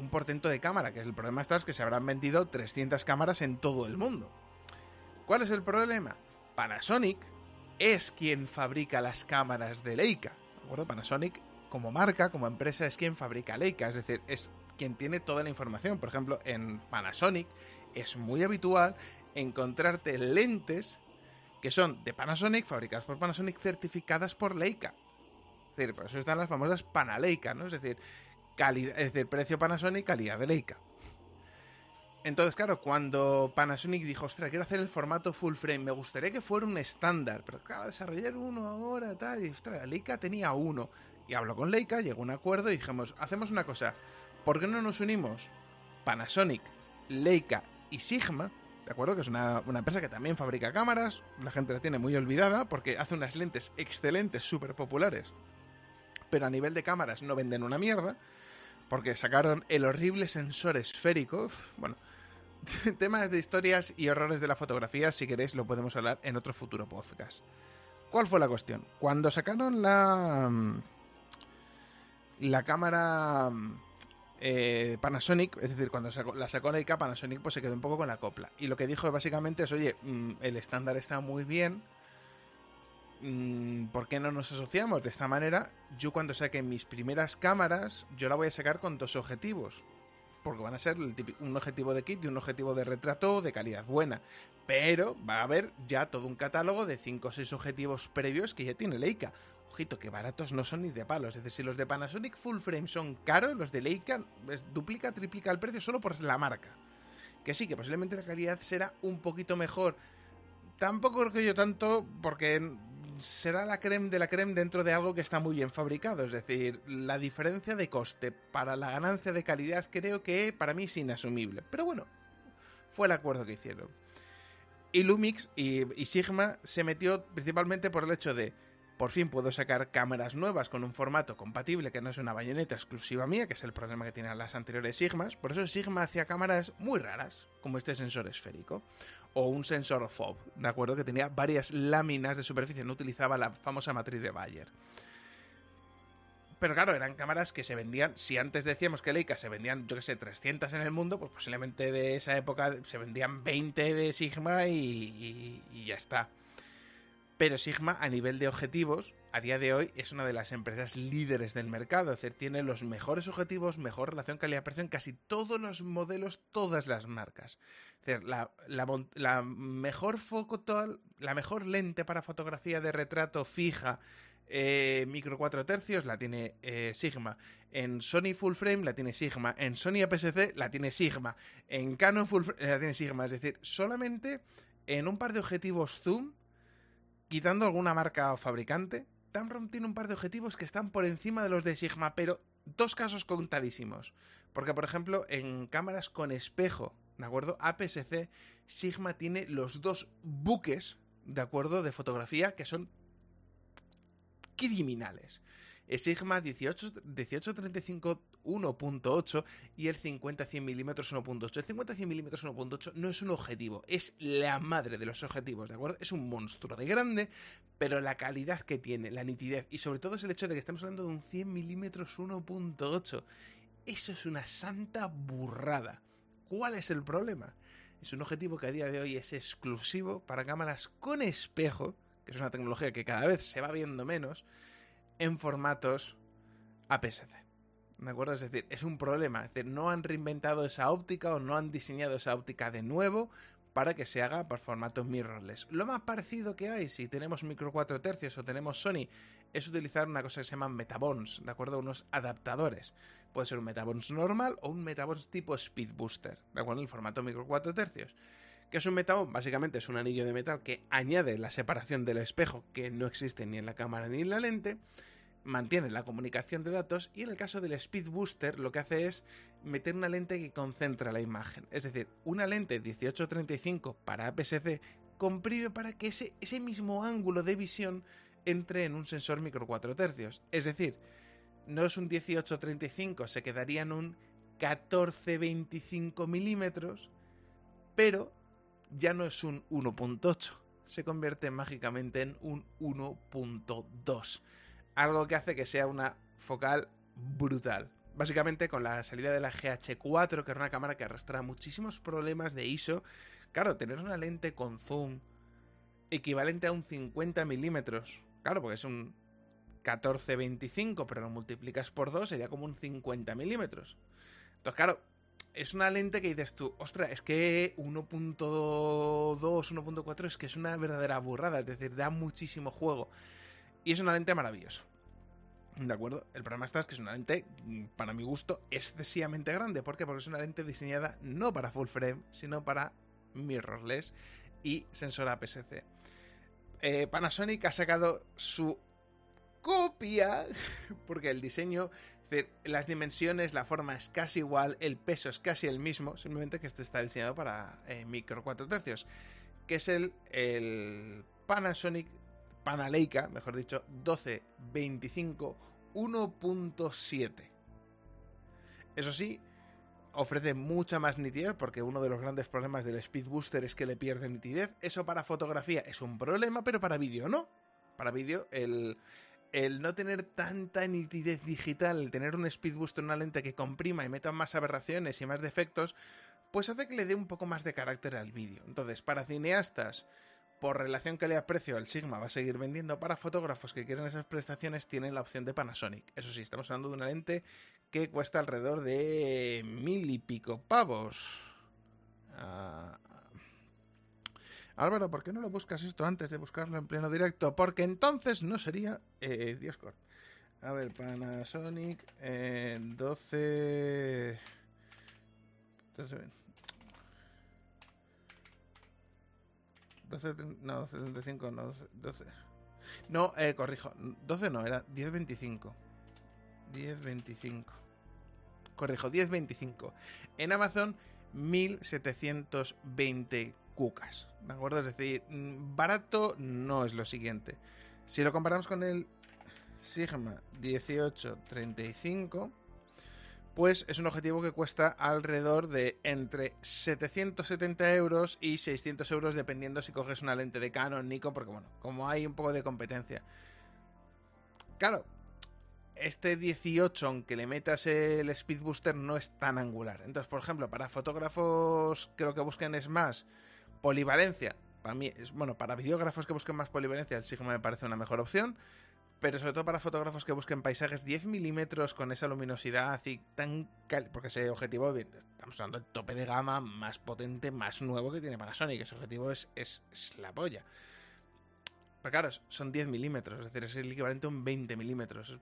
un portento de cámara, que el problema está es que se habrán vendido 300 cámaras en todo el mundo. ¿Cuál es el problema? Panasonic es quien fabrica las cámaras de Leica. ¿De acuerdo? Panasonic como marca, como empresa, es quien fabrica Leica, es decir, es quien tiene toda la información. Por ejemplo, en Panasonic es muy habitual encontrarte lentes que son de Panasonic, fabricadas por Panasonic, certificadas por Leica. Es decir, por eso están las famosas Panaleica, ¿no? Es decir, es decir, precio Panasonic, calidad de Leica. Entonces, claro, cuando Panasonic dijo, ostras, quiero hacer el formato full frame, me gustaría que fuera un estándar, pero claro, desarrollar uno ahora, tal, y ostras, Leica tenía uno. Y habló con Leica, llegó a un acuerdo y dijimos, hacemos una cosa, ¿por qué no nos unimos? Panasonic, Leica y Sigma, ¿de acuerdo? Que es una, una, empresa que también fabrica cámaras, la gente la tiene muy olvidada porque hace unas lentes excelentes, súper populares, pero a nivel de cámaras no venden una mierda porque sacaron el horrible sensor esférico. Bueno, temas de historias y horrores de la fotografía, si queréis, lo podemos hablar en otro futuro podcast. ¿Cuál fue la cuestión? Cuando sacaron la. Mm, la cámara. Mm, eh, Panasonic, es decir, cuando la sacó Leica, Panasonic pues se quedó un poco con la copla. Y lo que dijo básicamente es, oye, mm, el estándar está muy bien, ¿por qué no nos asociamos? De esta manera, yo cuando saque mis primeras cámaras, yo la voy a sacar con dos objetivos. Porque van a ser un objetivo de kit y un objetivo de retrato de calidad buena. Pero va a haber ya todo un catálogo de 5 o 6 objetivos previos que ya tiene Leica. Ojito, que baratos no son ni de palos. Es decir, si los de Panasonic Full Frame son caros, los de Leica duplica, triplica el precio solo por la marca. Que sí, que posiblemente la calidad será un poquito mejor. Tampoco creo yo tanto, porque será la creme de la creme dentro de algo que está muy bien fabricado. Es decir, la diferencia de coste para la ganancia de calidad creo que para mí es inasumible. Pero bueno, fue el acuerdo que hicieron. Y Lumix y, y Sigma se metió principalmente por el hecho de por fin puedo sacar cámaras nuevas con un formato compatible que no es una bayoneta exclusiva mía, que es el problema que tienen las anteriores Sigmas. Por eso Sigma hacía cámaras muy raras, como este sensor esférico. O un sensor FOB, ¿de acuerdo? Que tenía varias láminas de superficie, no utilizaba la famosa matriz de Bayer. Pero claro, eran cámaras que se vendían, si antes decíamos que Leica se vendían, yo que sé, 300 en el mundo, pues posiblemente de esa época se vendían 20 de Sigma y, y ya está. Pero Sigma, a nivel de objetivos, a día de hoy es una de las empresas líderes del mercado. Es decir, tiene los mejores objetivos, mejor relación calidad-precio en casi todos los modelos, todas las marcas. Es decir, la, mejor foco, la mejor lente para fotografía de retrato fija eh, micro 4 tercios la tiene eh, Sigma. En Sony Full Frame la tiene Sigma. En Sony APS-C la tiene Sigma. En Canon Full Frame la tiene Sigma. Es decir, solamente en un par de objetivos zoom quitando alguna marca o fabricante, Tamron tiene un par de objetivos que están por encima de los de Sigma, pero dos casos contadísimos. Porque, por ejemplo, en cámaras con espejo, ¿de acuerdo? APS-C, Sigma tiene los dos buques, ¿de acuerdo? De fotografía que son criminales. Sigma 18, 1835 1.8 y el 50-100 mm 1.8. El 50-100 mm 1.8 no es un objetivo, es la madre de los objetivos, ¿de acuerdo? Es un monstruo de grande, pero la calidad que tiene, la nitidez y sobre todo es el hecho de que estamos hablando de un 100 mm 1.8. Eso es una santa burrada. ¿Cuál es el problema? Es un objetivo que a día de hoy es exclusivo para cámaras con espejo, que es una tecnología que cada vez se va viendo menos, en formatos APS-C. ¿De acuerdo? Es decir, es un problema. Es decir, no han reinventado esa óptica o no han diseñado esa óptica de nuevo para que se haga por formato mirrorless. Lo más parecido que hay, si tenemos micro 4 tercios o tenemos Sony, es utilizar una cosa que se llama metabons, ¿de acuerdo? Unos adaptadores. Puede ser un metabons normal o un metabons tipo speed booster, ¿de acuerdo? El formato micro 4 tercios. ¿Qué es un metabond? Básicamente es un anillo de metal que añade la separación del espejo que no existe ni en la cámara ni en la lente mantiene la comunicación de datos y en el caso del Speed Booster lo que hace es meter una lente que concentra la imagen. Es decir, una lente 1835 para APS-C comprime para que ese, ese mismo ángulo de visión entre en un sensor micro 4 tercios. Es decir, no es un 1835, se quedaría en un 14-25 milímetros, pero ya no es un 1.8, se convierte mágicamente en un 1.2 algo que hace que sea una focal brutal. Básicamente con la salida de la GH4, que era una cámara que arrastra muchísimos problemas de ISO. Claro, tener una lente con zoom equivalente a un 50 milímetros. Claro, porque es un 14-25, pero lo multiplicas por 2, sería como un 50 milímetros. Entonces, claro, es una lente que dices tú, ostras, es que 1.2, 1.4 es que es una verdadera burrada, es decir, da muchísimo juego. Y es una lente maravillosa. ¿De acuerdo? El problema está es que es una lente, mm, para mi gusto, excesivamente grande. ¿Por qué? Porque es una lente diseñada no para full frame, sino para mirrorless y sensor APS-C. Eh, Panasonic ha sacado su copia, porque el diseño, las dimensiones, la forma es casi igual, el peso es casi el mismo, simplemente que este está diseñado para eh, micro 4 tercios, que es el, el Panasonic Panaleika, mejor dicho, 1225 1.7. Eso sí, ofrece mucha más nitidez porque uno de los grandes problemas del Speed Booster es que le pierde nitidez. Eso para fotografía es un problema, pero para vídeo no. Para vídeo el, el no tener tanta nitidez digital, el tener un Speed Booster, una lente que comprima y meta más aberraciones y más defectos, pues hace que le dé un poco más de carácter al vídeo. Entonces, para cineastas por relación que le precio el Sigma va a seguir vendiendo. Para fotógrafos que quieren esas prestaciones tienen la opción de Panasonic. Eso sí, estamos hablando de una lente que cuesta alrededor de mil y pico pavos. Ah. Álvaro, ¿por qué no lo buscas esto antes de buscarlo en pleno directo? Porque entonces no sería eh. A ver, Panasonic eh, 12... Entonces, 12, no, 12.75, no, 12. No, eh, corrijo, 12 no, era 10.25. 10.25. Corrijo, 10.25. En Amazon, 1.720 cucas. ¿De acuerdo? Es decir, mm, barato no es lo siguiente. Si lo comparamos con el Sigma 1835, pues es un objetivo que cuesta alrededor de entre 770 euros y 600 euros dependiendo si coges una lente de Canon, Nikon, porque bueno, como hay un poco de competencia. Claro, este 18, aunque le metas el Speed Booster, no es tan angular. Entonces, por ejemplo, para fotógrafos que lo que busquen es más polivalencia, para mí, bueno, para videógrafos que busquen más polivalencia, el Sigma me parece una mejor opción pero sobre todo para fotógrafos que busquen paisajes 10 milímetros con esa luminosidad y tan porque ese objetivo estamos hablando del tope de gama más potente, más nuevo que tiene Panasonic, ese objetivo es, es, la polla. Pero claro, son 10 milímetros, es decir, es el equivalente a un 20 milímetros,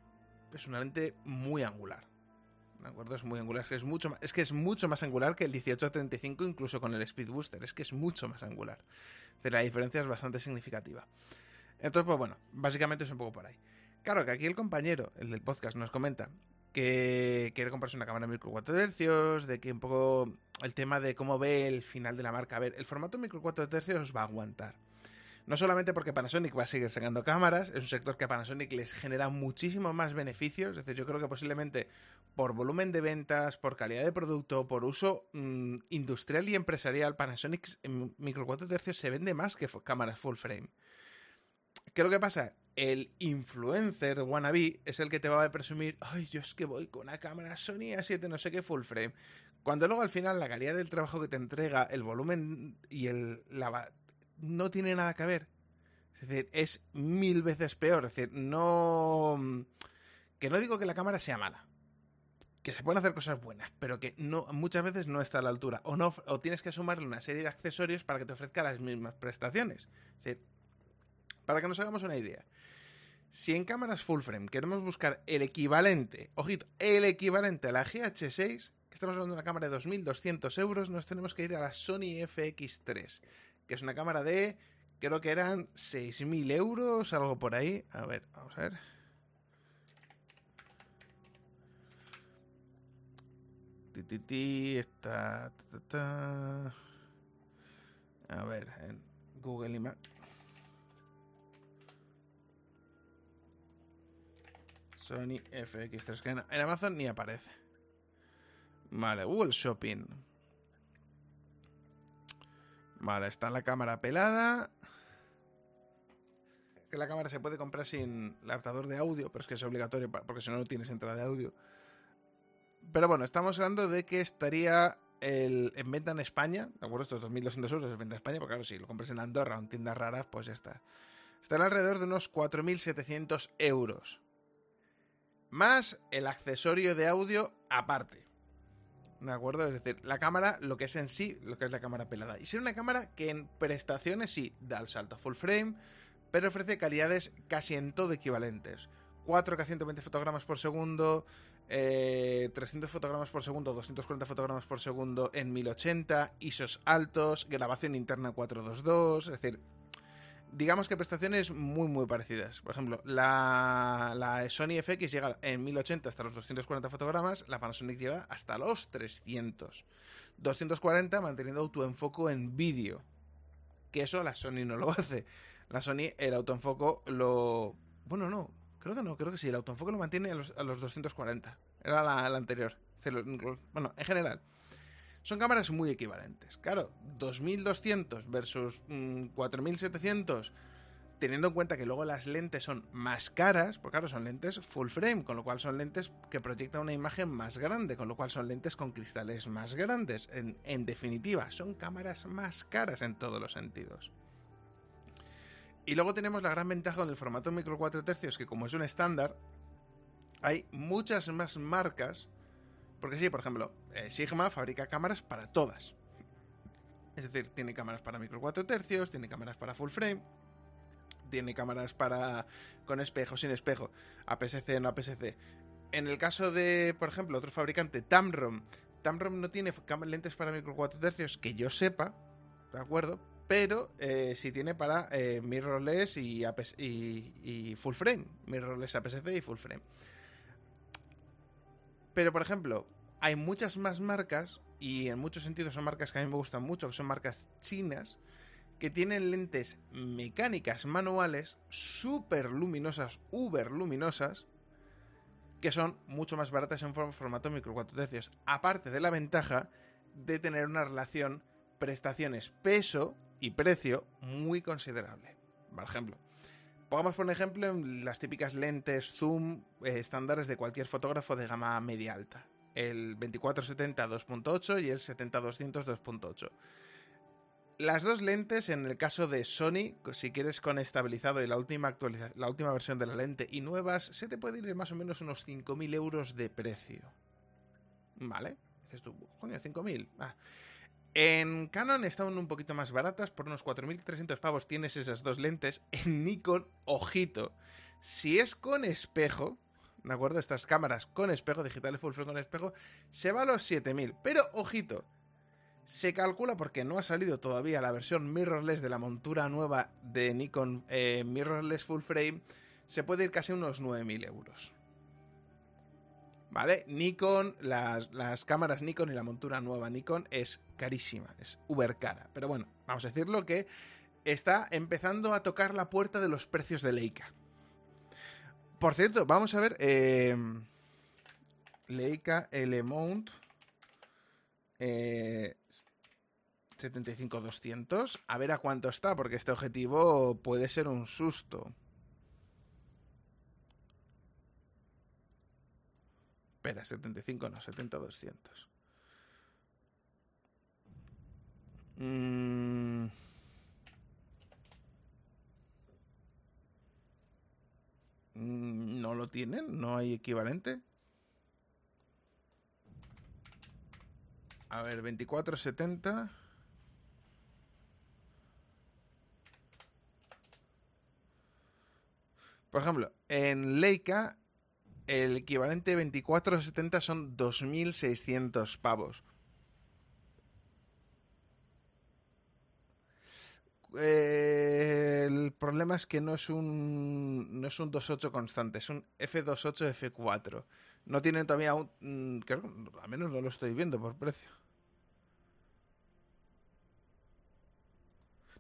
es, una lente muy angular. ¿De acuerdo? Es muy angular, es que es, mucho más, es que es mucho más angular que el 1835 incluso con el Speed Booster, es que es mucho más angular. Es decir, la diferencia es bastante significativa. Entonces, pues bueno, básicamente es un poco por ahí. Claro, que aquí el compañero, el del podcast, nos comenta que quiere comprarse una cámara micro 4 tercios, de que un poco el tema de cómo ve el final de la marca. A ver, el formato micro 4 tercios va a aguantar. No solamente porque Panasonic va a seguir sacando cámaras, es un sector que a Panasonic les genera muchísimo más beneficios. Es decir, yo creo que posiblemente por volumen de ventas, por calidad de producto, por uso mm, industrial y empresarial, Panasonic en micro 4 tercios se vende más que cámaras full frame. ¿Qué es lo que pasa? El influencer wannabe es el que te va a presumir, ay, yo es que voy con una cámara Sony A7 no sé qué full frame. Cuando luego al final la calidad del trabajo que te entrega, el volumen y el... No tiene nada que ver. Es decir, es mil veces peor. Es decir, no... Que no digo que la cámara sea mala. Que se pueden hacer cosas buenas, pero que no, muchas veces no está a la altura. O, no, o tienes que sumarle una serie de accesorios para que te ofrezca las mismas prestaciones. Es decir, para que nos hagamos una idea. Si en cámaras full frame queremos buscar el equivalente, ojito, el equivalente a la GH6, que estamos hablando de una cámara de 2.200 euros, nos tenemos que ir a la Sony FX3, que es una cámara de, creo que eran 6.000 euros, algo por ahí. A ver, vamos a ver. Esta, ta. A ver, en Google Images. Sony FX3. Que en, Amazon ni aparece. Vale, Google Shopping. Vale, está la cámara pelada. Que la cámara se puede comprar sin adaptador de audio, pero es que es obligatorio porque si no, no tienes entrada de audio. Pero bueno, estamos hablando de que estaría el- en venta en España, ¿de acuerdo? Estos 2.200 euros en venta en España, porque claro, si lo compras en Andorra o en tiendas raras, pues ya está. Estará alrededor de unos 4.700 euros. Más el accesorio de audio aparte. ¿De acuerdo? Es decir, la cámara, lo que es en sí, lo que es la cámara pelada. Y será una cámara que en prestaciones sí da el salto a full frame, pero ofrece calidades casi en todo equivalentes. 4K 120 fotogramas por segundo, eh, 300 fotogramas por segundo, 240 fotogramas por segundo en 1080, ISOs altos, grabación interna 422, es decir, digamos que prestaciones muy muy parecidas. Por ejemplo, la, la Sony FX llega en 1080 hasta los 240 fotogramas, la Panasonic llega hasta los 300. 240 manteniendo autoenfoco en vídeo. Que eso la Sony no lo hace. La Sony el autoenfoco lo... Bueno, no, creo que no, creo que sí, el autoenfoco lo mantiene a los, a los 240. Era la anterior. Bueno, en general. Son cámaras muy equivalentes. Claro, 2200 versus mm, 4700, teniendo en cuenta que luego las lentes son más caras, porque claro, son lentes full frame, con lo cual son lentes que proyectan una imagen más grande, con lo cual son lentes con cristales más grandes. En, definitiva, son cámaras más caras en todos los sentidos. Y luego tenemos la gran ventaja con el formato micro 4 tercios, que como es un estándar, hay muchas más marcas porque sí, por ejemplo, eh, Sigma fabrica cámaras para todas. Es decir, tiene cámaras para micro 4 tercios, tiene cámaras para full frame, tiene cámaras para con espejo, sin espejo, APS-C, no APS-C. En el caso de, por ejemplo, otro fabricante, Tamron, Tamron no tiene lentes para micro 4 tercios que yo sepa, ¿de acuerdo? Pero eh, sí tiene para eh, mirrorless y, y full frame, mirrorless APS-C y full frame. Pero, por ejemplo, hay muchas más marcas, y en muchos sentidos son marcas que a mí me gustan mucho, que son marcas chinas, que tienen lentes mecánicas manuales súper luminosas, uber luminosas, que son mucho más baratas en form- formato micro 4 tercios. Aparte de la ventaja de tener una relación prestaciones-peso y precio muy considerable. Por ejemplo, Pongamos por ejemplo las típicas lentes zoom eh, estándares de cualquier fotógrafo de gama media alta. El 2470 2.8 y el 70-200 2.8. Las dos lentes, en el caso de Sony, si quieres con estabilizado y la última, la última versión de la lente y nuevas, se te puede ir más o menos unos 5.000 euros de precio. ¿Vale? Dices tú, coño, 5.000. Ah. En Canon están un poquito más baratas, por unos 4.300 pavos tienes esas dos lentes. En Nikon, ojito, si es con espejo, ¿de acuerdo? Estas cámaras con espejo, digitales full frame con espejo, se va a los 7.000. Pero, ojito, se calcula porque no ha salido todavía la versión mirrorless de la montura nueva de Nikon eh, mirrorless full frame, se puede ir casi a unos 9.000 euros. ¿Vale? Nikon, las, las cámaras Nikon y la montura nueva Nikon es carísima, es uber cara. Pero bueno, vamos a decirlo que está empezando a tocar la puerta de los precios de Leica. Por cierto, vamos a ver. eh, Leica L-Mount eh, 75-200. A ver a cuánto está, porque este objetivo puede ser un susto. Espera, 75 no, 70-200. Mm. Mm, ¿No lo tienen? ¿No hay equivalente? A ver, 24.70. Por ejemplo, en Leica el equivalente 24.70 son 2.600 pavos. Eh, el problema es que no es un no es un 2.8 constante, es un F2.8 F4. No tienen todavía un... mm, Creo, al menos no lo estoy viendo por precio.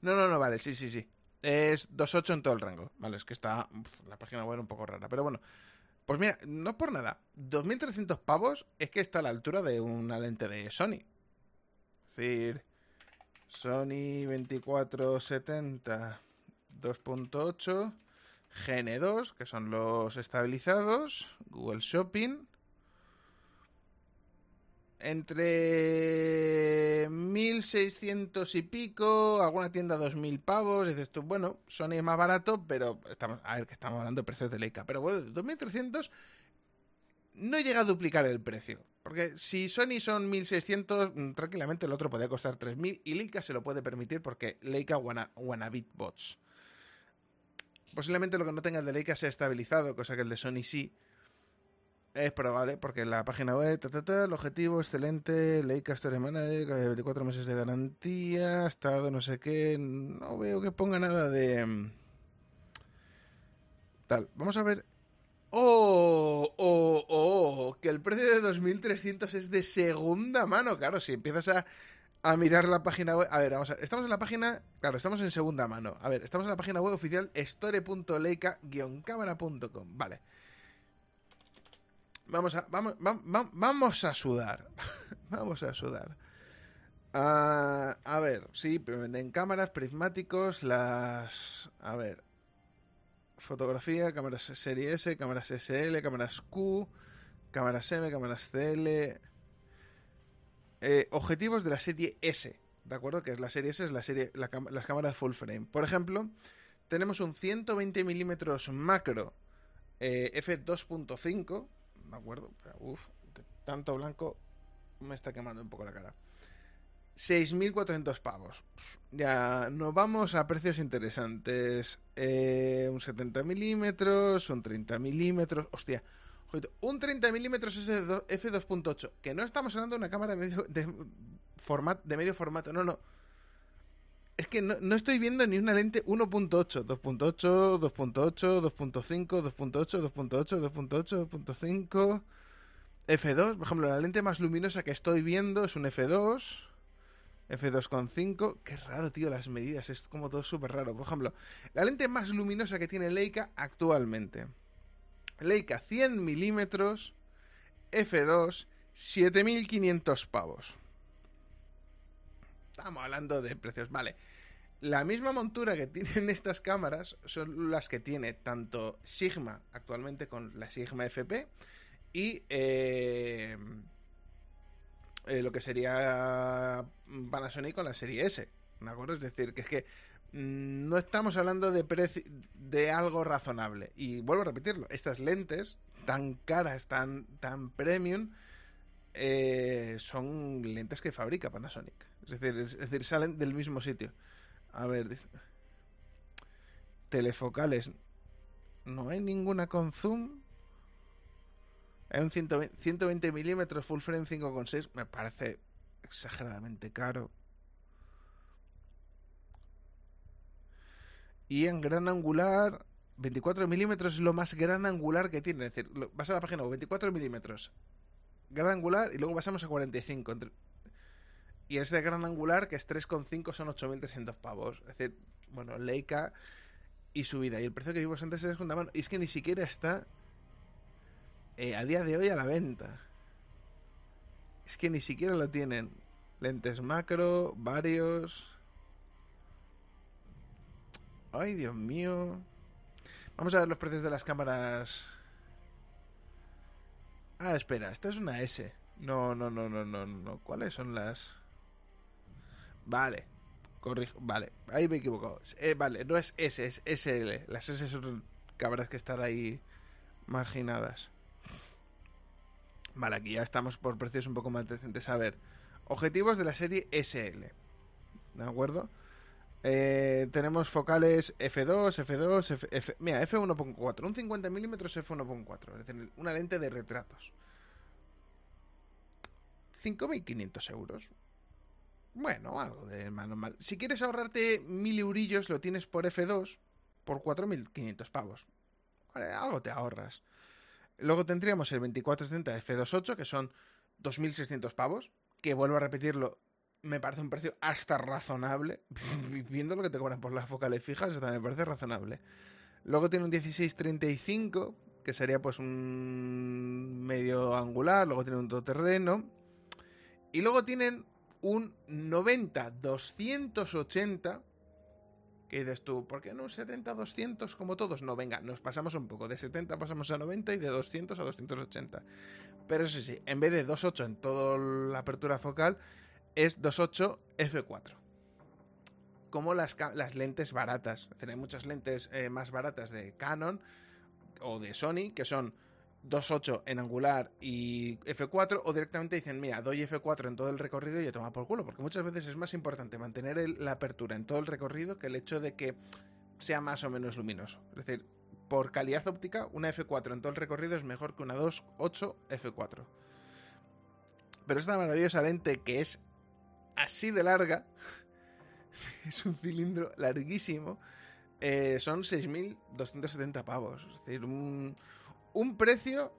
No, no, no, vale, sí, sí, sí. Es 2.8 en todo el rango. Vale, es que está uf, la página web un poco rara. Pero bueno, pues mira, no por nada. 2.300 pavos es que está a la altura de una lente de Sony. Es decir, Sony 2470 2.8 GN2, que son los estabilizados, Google Shopping. Entre 1600 y pico, alguna tienda 2000 pavos. Dices tú, bueno, Sony es más barato, pero estamos, a ver, que estamos hablando de precios de Leica. Pero bueno, 2300 no llega a duplicar el precio. Porque si Sony son 1600, mm, tranquilamente el otro podría costar 3000 y Leica se lo puede permitir porque Leica wanna, bots. Posiblemente lo que no tenga el de Leica sea estabilizado, cosa que el de Sony sí. Es probable, porque la página web, ta, ta, ta, el objetivo excelente, Leica Story Manager, 24 meses de garantía, estado no sé qué, no veo que ponga nada de... mm, Tal, vamos a ver... ¡Oh! ¡Oh! ¡Oh! Que el precio de 2.300 es de segunda mano, claro, si empiezas a, a mirar la página web... A ver, vamos a estamos en la página... Claro, estamos en segunda mano. A ver, estamos en la página web oficial store.leica-cámara.com. Vale. Vamos a, vamos, va- va- vamos a sudar. vamos a sudar. Ah, a ver, sí, venden cámaras, prismáticos, las... A ver. Fotografía, cámaras serie S, cámaras SL, cámaras Q, cámaras M, cámaras CL. Eh, objetivos de la serie S, ¿de acuerdo? Que es la serie S, es la serie, las cámaras full frame. Por ejemplo, tenemos un 120 milímetros macro eh, f2.5, ¿de acuerdo? Pero, uf, que tanto blanco me está quemando un poco la cara. 6.400 pavos. Ya nos vamos a precios interesantes. Eh, un 70 milímetros, un 30 milímetros. Hostia, un 30 milímetros f2.8. Que no estamos hablando de una cámara de medio, de, de medio formato. No, no. Es que no, no estoy viendo ni una lente 1.8, 2.8, 2.8, 2.5, 2.8, 2.8, 2.8, 2.5. F2, por ejemplo, la lente más luminosa que estoy viendo es un F2. F2.5. Qué raro, tío, las medidas. Es como todo súper raro. Por ejemplo, la lente más luminosa que tiene Leica actualmente. Leica 100 milímetros. F2. 7500 pavos. Estamos hablando de precios. Vale. La misma montura que tienen estas cámaras son las que tiene tanto Sigma actualmente con la Sigma FP y eh, eh, lo que sería Panasonic con la serie S. ¿De acuerdo? Es decir, que es que mm, no estamos hablando de, de algo razonable. Y vuelvo a repetirlo, estas lentes tan caras, tan, tan premium, eh, son lentes que fabrica Panasonic. Es decir, es, decir, salen del mismo sitio. A ver, telefocales. No hay ninguna con zoom. Hay un 120, 120 milímetros full frame 5.6. Me parece exageradamente caro. Y en gran angular, 24 milímetros es lo más gran angular que tiene. Es decir, vas a la página web, 24 milímetros. Gran angular y luego pasamos a 45. entre- y este gran angular, que es 3,5, son 8.300 pavos. Es decir, bueno, Leica y su vida. Y el precio que vimos antes es segunda mano. Y es que ni siquiera está eh, a día de hoy a la venta. Es que ni siquiera lo tienen. Lentes macro, varios. Ay, Dios mío. Vamos a ver los precios de las cámaras. Ah, espera, esta es una S. No, no, no, no, no, no. ¿Cuáles son las? Vale. Corrijo. Vale, ahí me he equivocado. Eh, vale, no es S, es SL. Las S son cámaras que están ahí marginadas. Vale, aquí ya estamos por precios un poco más decentes. A ver, objetivos de la serie SL. ¿De acuerdo? Eh, tenemos focales F2, F2, F, F- mira, F1.4, un 50 milímetros F1.4, es decir, una lente de retratos. 5.500 euros. Bueno, algo de más normal. Si quieres ahorrarte mil eurillos, lo tienes por F2 por 4.500 pavos. Algo te ahorras. Luego tendríamos el 2470 f2.8, que son 2.600 pavos, que vuelvo a repetirlo, me parece un precio hasta razonable. Viendo lo que te cobran por las focales fijas, eso también me parece razonable. Luego tiene un 1635, que sería pues un medio angular, luego tiene un todoterreno. Y luego tienen un 90-280, que dices tú, ¿por qué no un 70-200 como todos? No, venga, nos pasamos un poco. De 70 pasamos a 90 y de 200 a 280. Pero eso sí, en vez de 2.8 en toda la apertura focal, es 2.8 f4. Como las, las, lentes baratas. hay muchas lentes eh, más baratas de Canon o de Sony que son 2.8 en angular y F4 o directamente dicen, mira, doy F4 en todo el recorrido y ya toma por culo, porque muchas veces es más importante mantener la apertura en todo el recorrido que el hecho de que sea más o menos luminoso. Es decir, por calidad óptica, una F4 en todo el recorrido es mejor que una 2.8 F4. Pero esta maravillosa lente que es así de larga, es un cilindro larguísimo, eh, son 6.270 pavos. Es decir, un un precio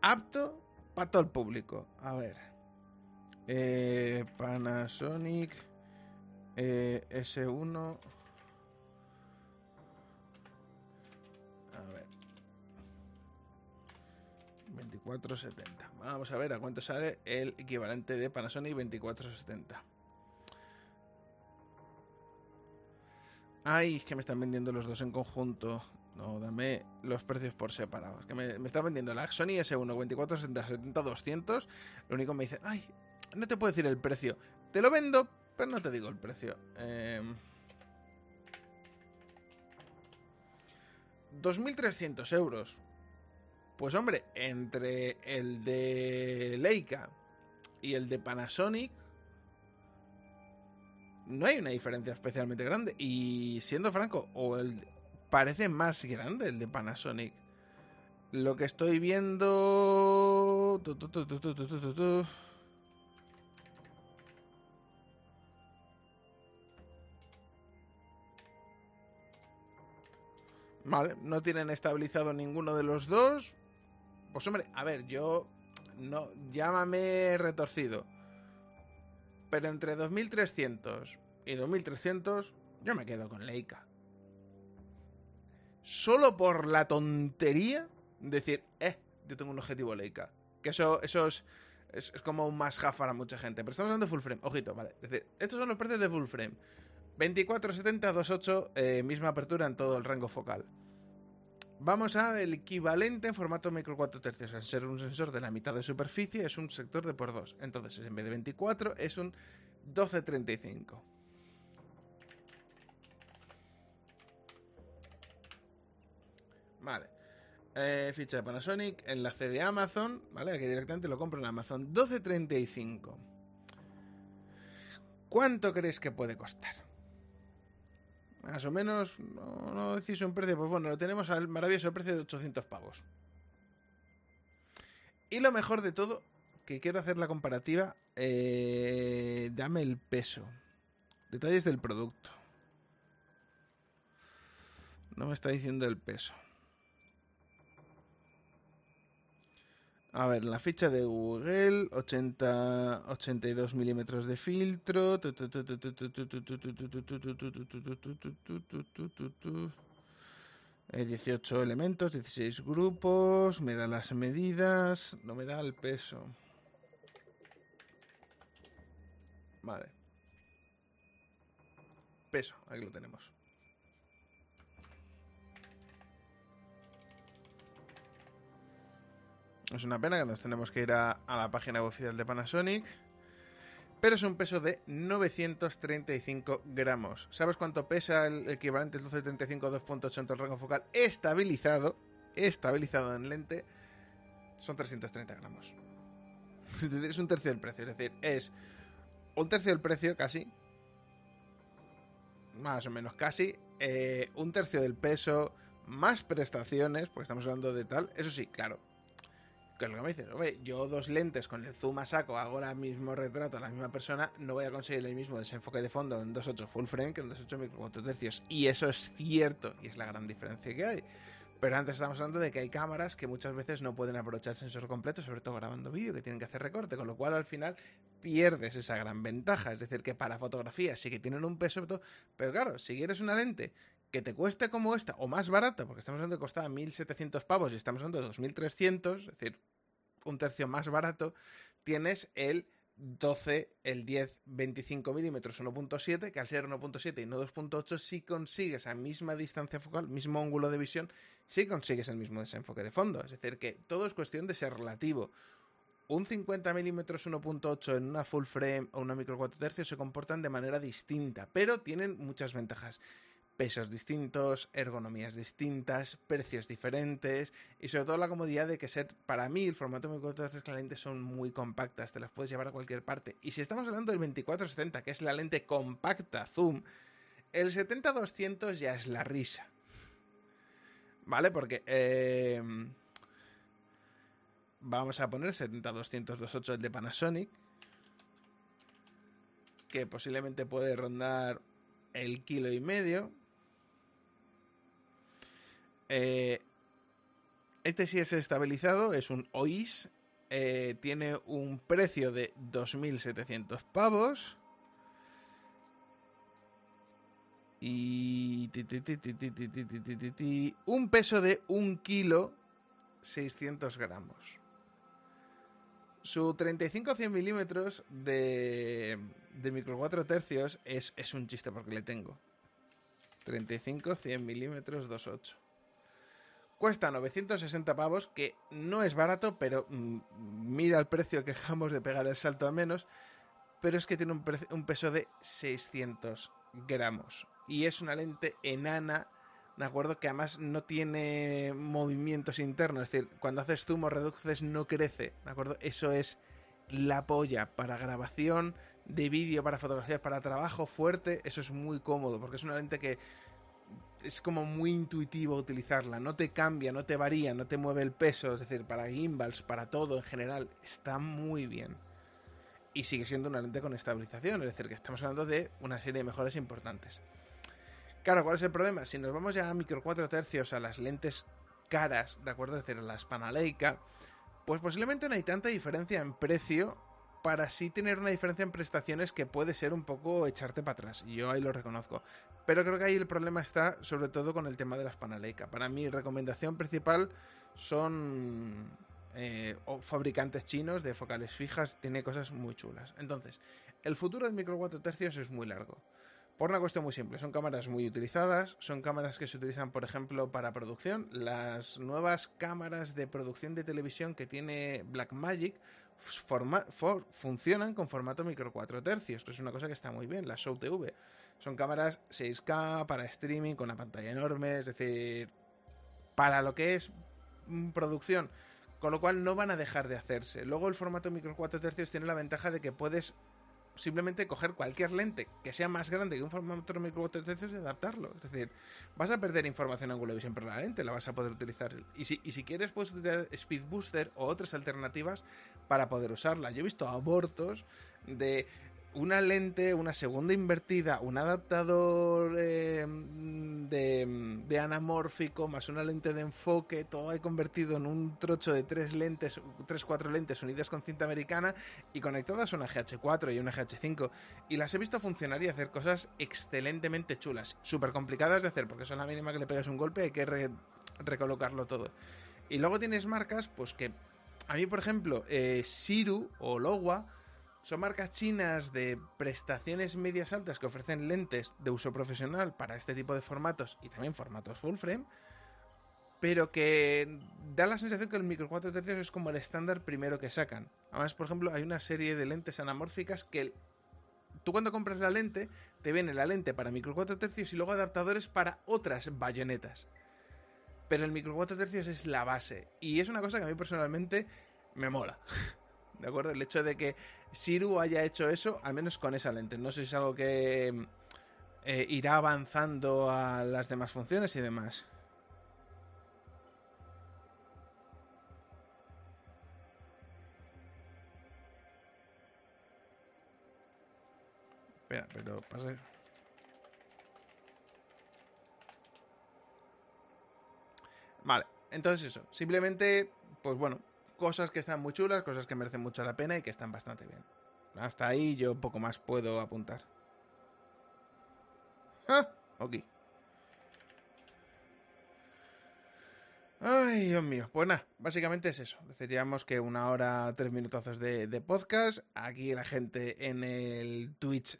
apto para todo el público. A ver. Eh, Panasonic eh, S1. A ver. 2470. Vamos a ver a cuánto sale el equivalente de Panasonic 2470. Ay, es que me están vendiendo los dos en conjunto. No, dame los precios por separado. Que me, está vendiendo la Sony S1 24, 60, 70, 200. Lo único que me dice, ay, no te puedo decir el precio. Te lo vendo, pero no te digo el precio. Eh, 2.300 euros. Pues hombre, entre el de Leica y el de Panasonic, no hay una diferencia especialmente grande. Y siendo franco, o el, parece más grande el de Panasonic. Lo que estoy viendo... Vale, no tienen estabilizado ninguno de los dos. Pues hombre, a ver, yo no llámame retorcido. Pero entre 2300 y 2300 yo me quedo con Leica solo por la tontería de decir, eh, yo tengo un objetivo Leica. Que eso, eso es, es, como un más para mucha gente. Pero estamos hablando de full frame. Ojito, vale. Es decir, estos son los precios de full frame. 2470 28, eh, misma apertura en todo el rango focal. Vamos a el equivalente en formato micro 4 tercios. Al ser un sensor de la mitad de superficie, es un sector de por 2. Entonces, en vez de 24, es un 1235. Vale. Eh, ficha de Panasonic, enlace de Amazon, ¿vale? Aquí directamente lo compro en Amazon. 12.35. ¿Cuánto crees que puede costar? Más o menos, no, decís un precio, pues bueno, lo tenemos al maravilloso precio de 800 pavos. Y lo mejor de todo, que quiero hacer la comparativa, eh, dame el peso. Detalles del producto. No me está diciendo el peso. A ver, la ficha de Google, 80, 82 milímetros de filtro. 18 elementos, 16 grupos, me da las medidas, no me da el peso. Vale. Peso, aquí lo tenemos. Es una pena que nos tenemos que ir a, la página oficial de Panasonic. Pero es un peso de 935 gramos. ¿Sabes cuánto pesa el equivalente del 1235 2.8 en el rango focal? Estabilizado, estabilizado en lente, son 330 gramos. Es un tercio del precio, es decir, es un tercio del precio casi, más o menos casi, eh, un tercio del peso, más prestaciones, porque estamos hablando de tal. Eso sí, claro, que lo que me dices, hombre, yo dos lentes con el zoom a saco hago ahora mismo retrato a la misma persona, no voy a conseguir el mismo desenfoque de fondo en 2.8 full frame que en 2.8 micro 4 tercios. Y eso es cierto, y es la gran diferencia que hay. Pero antes estamos hablando de que hay cámaras que muchas veces no pueden aprovechar el sensor completo, sobre todo grabando vídeo, que tienen que hacer recorte, con lo cual al final pierdes esa gran ventaja. Es decir, que para fotografía sí que tienen un peso, pero claro, si quieres una lente que te cueste como esta, o más barata, porque estamos hablando de que costaba 1.700 pavos y estamos hablando de 2.300, es decir, un tercio más barato, tienes el 12, el 10, 25 milímetros 1.7, que al ser 1.7 y no 2.8, si consigues a misma distancia focal, mismo ángulo de visión, si consigues el mismo desenfoque de fondo. Es decir, que todo es cuestión de ser relativo. Un 50 milímetros 1.8 en una full frame o una micro 4 tercios se comportan de manera distinta, pero tienen muchas ventajas pesos distintos, ergonomías distintas, precios diferentes y sobre todo la comodidad de que ser, para mí, el formato micro que las lentes son muy compactas, te las puedes llevar a cualquier parte. Y si estamos hablando del 2470, que es la lente compacta zoom, el 70-200 ya es la risa. ¿Vale? Porque... Eh, vamos a poner 70-200-28 el de Panasonic. Que posiblemente puede rondar el kilo y medio. Eh, este sí es estabilizado, es un OIS. Eh, tiene un precio de 2.700 pavos. Y un peso de 1 kilo 600 gramos. Su 35-100 milímetros de, de micro 4 tercios es, es un chiste porque le tengo. 35-100 milímetros 2.8. Cuesta 960 pavos, que no es barato, pero mm, mira el precio que dejamos de pegar el salto a menos. Pero es que tiene un, peso de 600 gramos. Y es una lente enana, ¿de acuerdo? Que además no tiene movimientos internos. Es decir, cuando haces zoom o reduces no crece, ¿de acuerdo? Eso es la polla para grabación de vídeo, para fotografías, para trabajo fuerte. Eso es muy cómodo, porque es una lente que es como muy intuitivo utilizarla, no te cambia, no te varía, no te mueve el peso, es decir, para gimbals, para todo en general, está muy bien. Y sigue siendo una lente con estabilización, es decir, que estamos hablando de una serie de mejoras importantes. Claro, ¿cuál es el problema? Si nos vamos ya a micro 4 tercios, a las lentes caras, ¿de acuerdo? Es decir, la Spanaleica, pues posiblemente no hay tanta diferencia en precio para así tener una diferencia en prestaciones que puede ser un poco echarte para atrás. Yo ahí lo reconozco. Pero creo que ahí el problema está sobre todo con el tema de las Spanaleica. Para mi recomendación principal son eh, fabricantes chinos de focales fijas, tiene cosas muy chulas. Entonces, el futuro del micro 4 tercios es muy largo. Por una cuestión muy simple, son cámaras muy utilizadas, son cámaras que se utilizan, por ejemplo, para producción. Las nuevas cámaras de producción de televisión que tiene Blackmagic funcionan con formato micro 4 tercios, que es una cosa que está muy bien, las Show TV. Son cámaras 6K para streaming con una pantalla enorme, es decir, para lo que es producción, con lo cual no van a dejar de hacerse. Luego el formato micro 4 tercios tiene la ventaja de que puedes simplemente coger cualquier lente que sea más grande que un formato micro 4 tercios y adaptarlo. Es decir, vas a perder información ángulo de visión, pero la lente la vas a poder utilizar. Y si, y si quieres, puedes utilizar Speed Booster o otras alternativas para poder usarla. Yo he visto abortos de una lente, una segunda invertida, un adaptador de, de, anamórfico, más una lente de enfoque, todo ahí convertido en un trocho de tres lentes, tres, cuatro lentes unidas con cinta americana y conectadas a una GH4 y una GH5. Y las he visto funcionar y hacer cosas excelentemente chulas, súper complicadas de hacer, porque son la mínima que le pegas un golpe, hay que recolocarlo todo. Y luego tienes marcas, pues que a mí, por ejemplo, eh, Siru o Lowa son marcas chinas de prestaciones medias altas que ofrecen lentes de uso profesional para este tipo de formatos y también formatos full frame, pero que da la sensación que el micro 4 tercios es como el estándar primero que sacan. Además, por ejemplo, hay una serie de lentes anamórficas que tú cuando compras la lente te viene la lente para micro 4 tercios y luego adaptadores para otras bayonetas. Pero el micro 4 tercios es la base y es una cosa que a mí personalmente me mola. ¿De acuerdo? El hecho de que Siru haya hecho eso, al menos con esa lente. No sé si es algo que eh, irá avanzando a las demás funciones y demás. Espera, pero Vale, entonces eso. Simplemente, pues bueno, cosas que están muy chulas, cosas que merecen mucho la pena y que están bastante bien. Hasta ahí yo poco más puedo apuntar. Ah, ok. Ay, Dios mío. Pues nada, básicamente es eso. Decidíamos que una hora, tres minutazos de, de, podcast. Aquí la gente en el Twitch,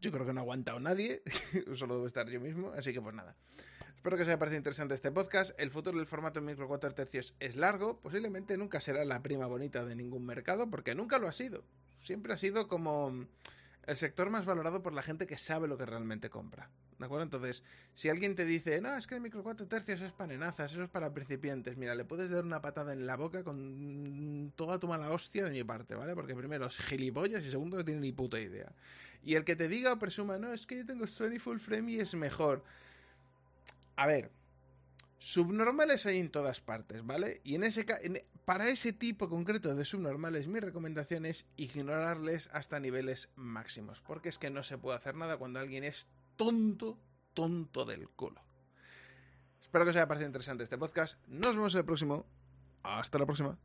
yo creo que no ha aguantado nadie. Solo debo estar yo mismo. Así que pues nada. Espero que os haya parecido interesante este podcast. El futuro del formato en micro 4 tercios es largo. Posiblemente nunca será la prima bonita de ningún mercado, porque nunca lo ha sido. Siempre ha sido como el sector más valorado por la gente que sabe lo que realmente compra. ¿De acuerdo? Entonces, si alguien te dice, no, es que el micro 4 tercios es para nenazas, eso es para principiantes, mira, le puedes dar una patada en la boca con toda tu mala hostia de mi parte, ¿vale? Porque primero es gilipollas y segundo no tiene ni puta idea. Y el que te diga o presuma, no, es que yo tengo Sony Full Frame y es mejor. A ver, subnormales hay en todas partes, ¿vale? Y en ese para ese tipo concreto de subnormales, mi recomendación es ignorarles hasta niveles máximos, porque es que no se puede hacer nada cuando alguien es tonto, tonto del culo. Espero que os haya parecido interesante este podcast. Nos vemos en el próximo. Hasta la próxima.